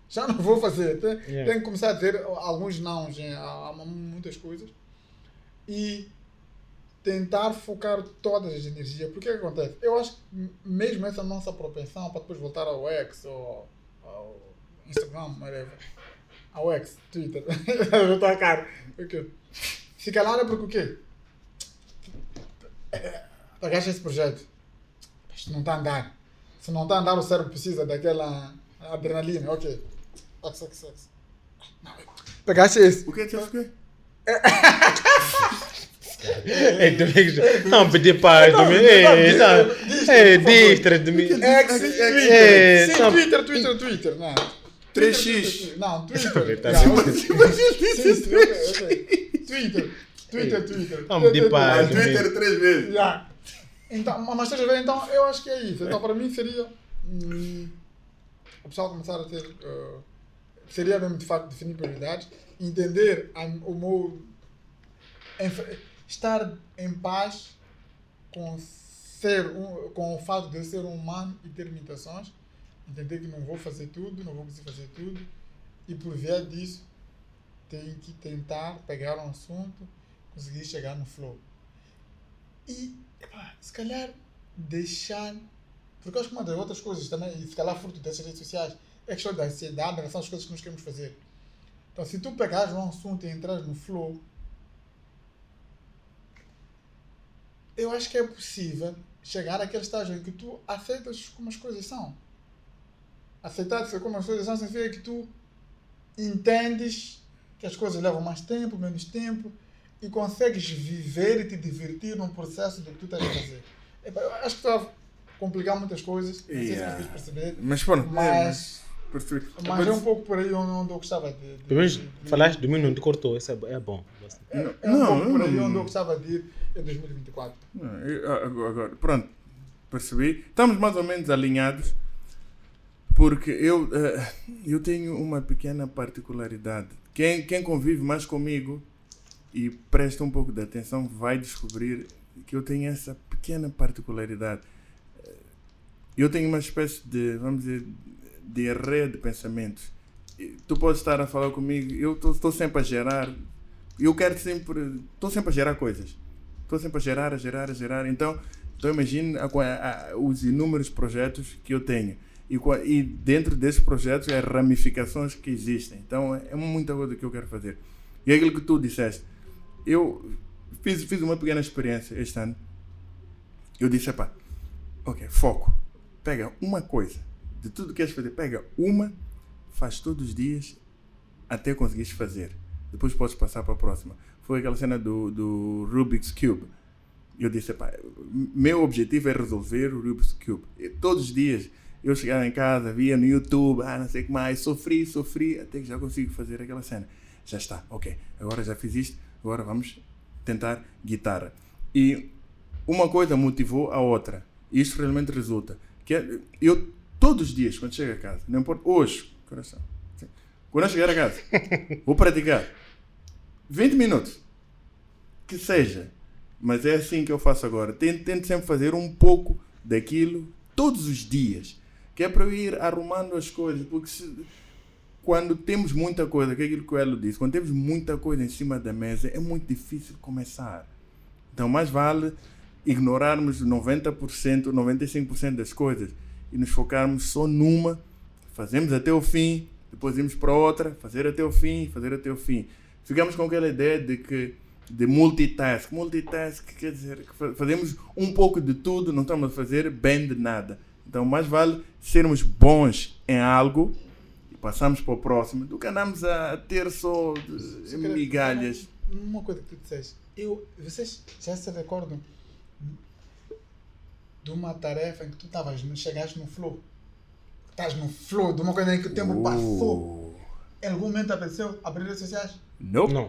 Já não vou fazer. Tem, Yeah. Tenho que começar a dizer alguns não a muitas coisas. E tentar focar todas as energias. Porque o que acontece? Eu acho que mesmo essa nossa propensão para depois voltar ao X ou ao Instagram, whatever. Ao X, Twitter. Eu estou a cara. Ok. Se calhar é porque o quê? Pagaste esse projeto. Isto não está a andar. Se não está a andar, o cérebro precisa daquela adrenalina. Ok. X. Não, Pegaste esse. O que é que o quê? É, Domingos, não pedir para não, É, É, distra Twitter. é. Twitter, Twitter, Twitter. Não. 3x. Twitter, Não, Twitter. Twitter. Twitter, Twitter. Não, de paz. Ah, Twitter três vezes. Então, mas estás a ver, então eu acho que é isso. Então, para mim seria hum, o pessoal começar a ter. Seria mesmo de facto definir prioridades, entender a, o meu. estar em paz com, ser um, com o fato de eu ser um humano e ter limitações, entender que não vou fazer tudo, não vou conseguir fazer tudo, e por via disso, tenho que tentar pegar um assunto, conseguir chegar no flow. E, epá, se calhar, deixar. Porque eu acho que uma das outras coisas também, e se calhar fruto dessas redes sociais, a questão da ansiedade em relação às coisas que nós queremos fazer. Então, se tu pegares um assunto e entras no flow, eu acho que é possível chegar àquele estágio em que tu aceitas como as coisas são. Aceitar como as coisas são significa que tu entendes que as coisas levam mais tempo, menos tempo, e consegues viver e te divertir num processo do que tu estás a fazer. Eu acho que está a complicar muitas coisas, não sei se perceber, Mas pronto. mas, Percebi. mas é um pouco por aí onde eu gostava de. de- Pelo menos de- falaste não te cortou. Isso é, é bom. É, é um Não, pouco por aí não. onde eu gostava de ir em 2024. Não, eu- agora, agora, pronto, percebi. Estamos mais ou menos alinhados, porque eu, eh, eu tenho uma pequena particularidade. Quem, quem convive mais comigo e presta um pouco de atenção vai descobrir que eu tenho essa pequena particularidade. Eh, Eu tenho uma espécie de, vamos dizer, de rede de pensamentos. Tu podes estar a falar comigo, eu estou sempre a gerar, eu quero sempre, estou sempre a gerar coisas. Estou sempre a gerar, a gerar, a gerar. Então, então imagine a, a, a, os inúmeros projetos que eu tenho. E, e dentro desses projetos, as ramificações que existem. Então, é muita coisa que eu quero fazer. E é aquilo que tu disseste. Eu fiz, fiz uma pequena experiência este ano. Eu disse, pá, ok, foco. Pega uma coisa. De tudo que queres fazer, pega uma, faz todos os dias até conseguires fazer. Depois podes passar para a próxima. Foi aquela cena do, do Rubik's Cube. Eu disse, meu objetivo é resolver o Rubik's Cube. E todos os dias Eu chegava em casa, via no YouTube, ah, não sei o que mais, sofri, sofri, até que já consigo fazer aquela cena. Já está, ok, agora já fiz isto, agora vamos tentar guitarra. E uma coisa motivou a outra. Isto realmente resulta. Que é, eu, todos os dias, quando chego a casa, não importa, hoje, coração, quando eu chegar a casa, vou praticar. 20 minutos, que seja, mas é assim que eu faço agora. Tento, tento sempre fazer um pouco daquilo todos os dias, que é para eu ir arrumando as coisas, porque se, quando temos muita coisa, que é aquilo que o Elo disse, quando temos muita coisa em cima da mesa, é muito difícil começar. Então, mais vale ignorarmos 90%, 95% das coisas e nos focarmos só numa, fazemos até o fim, depois irmos para outra, fazer até o fim, fazer até o fim. Ficamos com aquela ideia de que de multitask. Multitask quer dizer que fazemos um pouco de tudo, não estamos a fazer bem de nada. Então, mais vale sermos bons em algo e passamos para o próximo do que andamos a ter só migalhas. Uma coisa que tu disseste, eu, vocês já se recordam de uma tarefa em que tu estavas, chegaste no flow. Estás no flow de uma coisa em que o tempo uh. passou. Em algum momento apareceu abrir redes sociais? Nope. Não.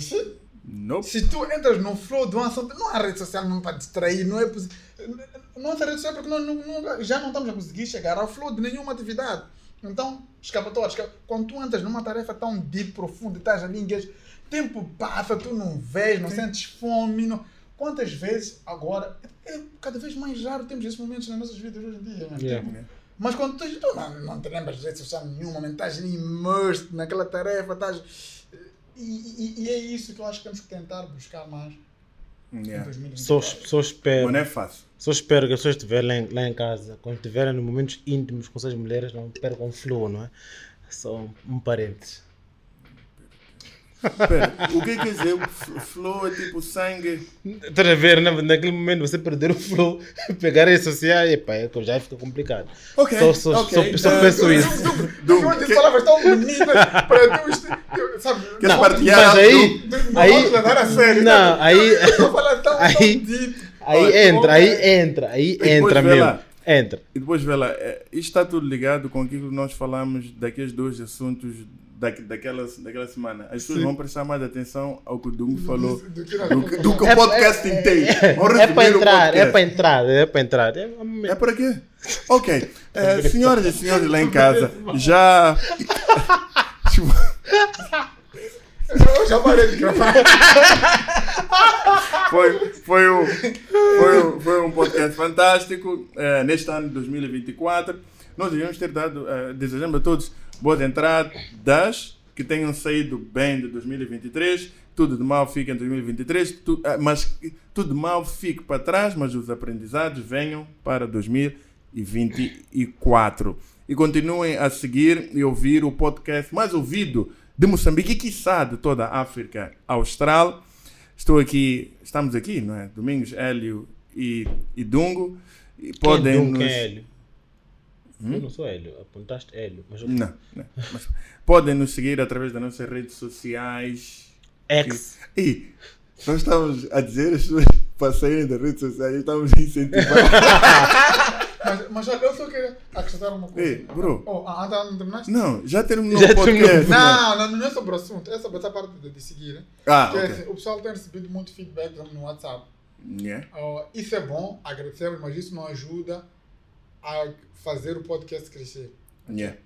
Se, nope. se tu entras no flow de um assunto, não há rede social não para distrair, não é possível. Não há rede social porque nós não, não, já não estamos a conseguir chegar ao flow de nenhuma atividade. Então, escapatório, escapatório. Quando tu entras numa tarefa tão deep, profunda, estás ali, engage, tempo passa, tu não vês, não Sim. sentes fome. Não... Quantas vezes agora, é, cada vez mais raro temos esses momentos nas nossas vidas hoje em dia. Né? Yeah. Mas quando tu, tu não, não te lembras de rede social nenhuma, estás immerso naquela tarefa, estás. E, e, e, é isso que eu acho que temos que tentar buscar mais. Yeah. Só, só espero. Mas não é fácil. Só espero que as pessoas estiverem lá em casa, quando estiverem em momentos íntimos com suas mulheres, não percam o flow, não é? Só um parênteses. Pera, o que é quer dizer? O flow é tipo sangue. Estás a ver, na, naquele momento você perder o flow, pegar redes sociais, epa, é que já fica complicado. Ok. Só, só, okay. só, só uh, penso do, isso. Do, do, do, do, que... palavras tão bonitas para tu, sabe? Queres partilhar? Mas aí. Do, do, aí levar a sério. Não, tá? aí. Tão, aí, tão aí entra, aí entra, aí entra mesmo. Entra. E depois vê lá, é, isto está tudo ligado com aquilo que nós falamos daqueles dois assuntos da, daquela, daquela semana. As pessoas Sim. vão prestar mais atenção ao que o Dungo falou do, que, do que o podcast é, inteiro. É, é, para entrar, é para entrar, é para entrar. É, é para quê? Ok. É, senhoras e senhores lá em casa, já. Eu já parei de gravar. foi, foi, um, foi, um, foi um podcast fantástico. Uh, neste ano de 2024, nós devíamos ter dado, uh, desejamos a todos boas entradas, que tenham saído bem de 2023. Tudo de mal fica em 2023, tu, uh, mas tudo de mal fique para trás, mas os aprendizados venham para 2024. E continuem a seguir e ouvir o podcast mais ouvido de Moçambique e, quiçá, de toda a África Austral. Estou aqui, estamos aqui, não é? Domingos, Hélio e, e Dungo. E podem quem é Dungo, nos... é Hélio? Hum? Eu não sou Hélio, apontaste Hélio. Mas eu... Não, não. Mas podem nos seguir através das nossas redes sociais. X. E, e nós estamos a dizer as pessoas para saírem das redes sociais, estamos a incentivar. Mas, mas eu só queria acrescentar uma coisa. Ei, bro. Oh, ah, não terminaste? Não, já terminou Já o podcast. terminou. Não, não, não é sobre o assunto. É sobre essa parte de, de seguir. né? Ah, Que é ok. assim, o pessoal tem recebido muito feedback no WhatsApp. Yeah. Oh, isso é bom, agradecemos, mas isso não ajuda a fazer o podcast crescer. Yeah.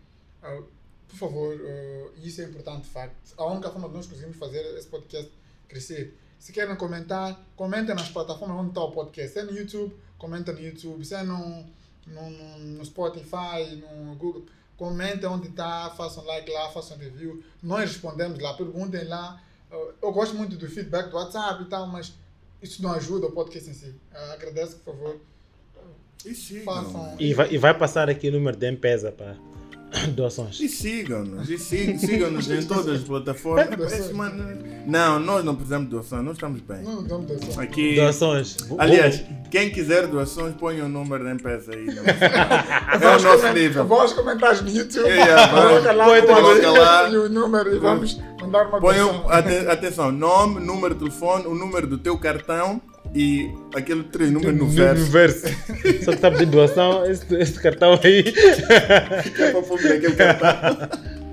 Oh, por favor, oh, isso é importante, de facto. A única forma que nós conseguimos fazer esse podcast crescer. Se querem comentar, comentem nas plataformas onde está o podcast. Se é no YouTube, comenta no YouTube. Se é no, no, no, no Spotify, no Google, comentem onde está, façam like lá, façam review. Nós respondemos lá, perguntem lá. Uh, Eu gosto muito do feedback do WhatsApp e tal, mas isso não ajuda o podcast em si. Uh, agradeço, por favor. E sigam. E vai, e vai passar aqui o número de M-Pesa para doações. E sigam-nos. E sig- sigam-nos em todas as plataformas. Mano- Não, nós não precisamos de doação, nós estamos bem. Não, não. Aqui. Doações. Aliás, quem quiser doações, ponha o número da empresa aí. não? É o nosso nível. Vamos comentar no YouTube. É, é. Coloca lá, Põe, coloca coloca lá. e o número e vamos mandar uma doação. ate- atenção, nome, número de telefone, o número do teu cartão e aquele 3 número no No verso. verso. Só que está a pedir doação, esse, esse cartão aí. É para pôr naquele cartão.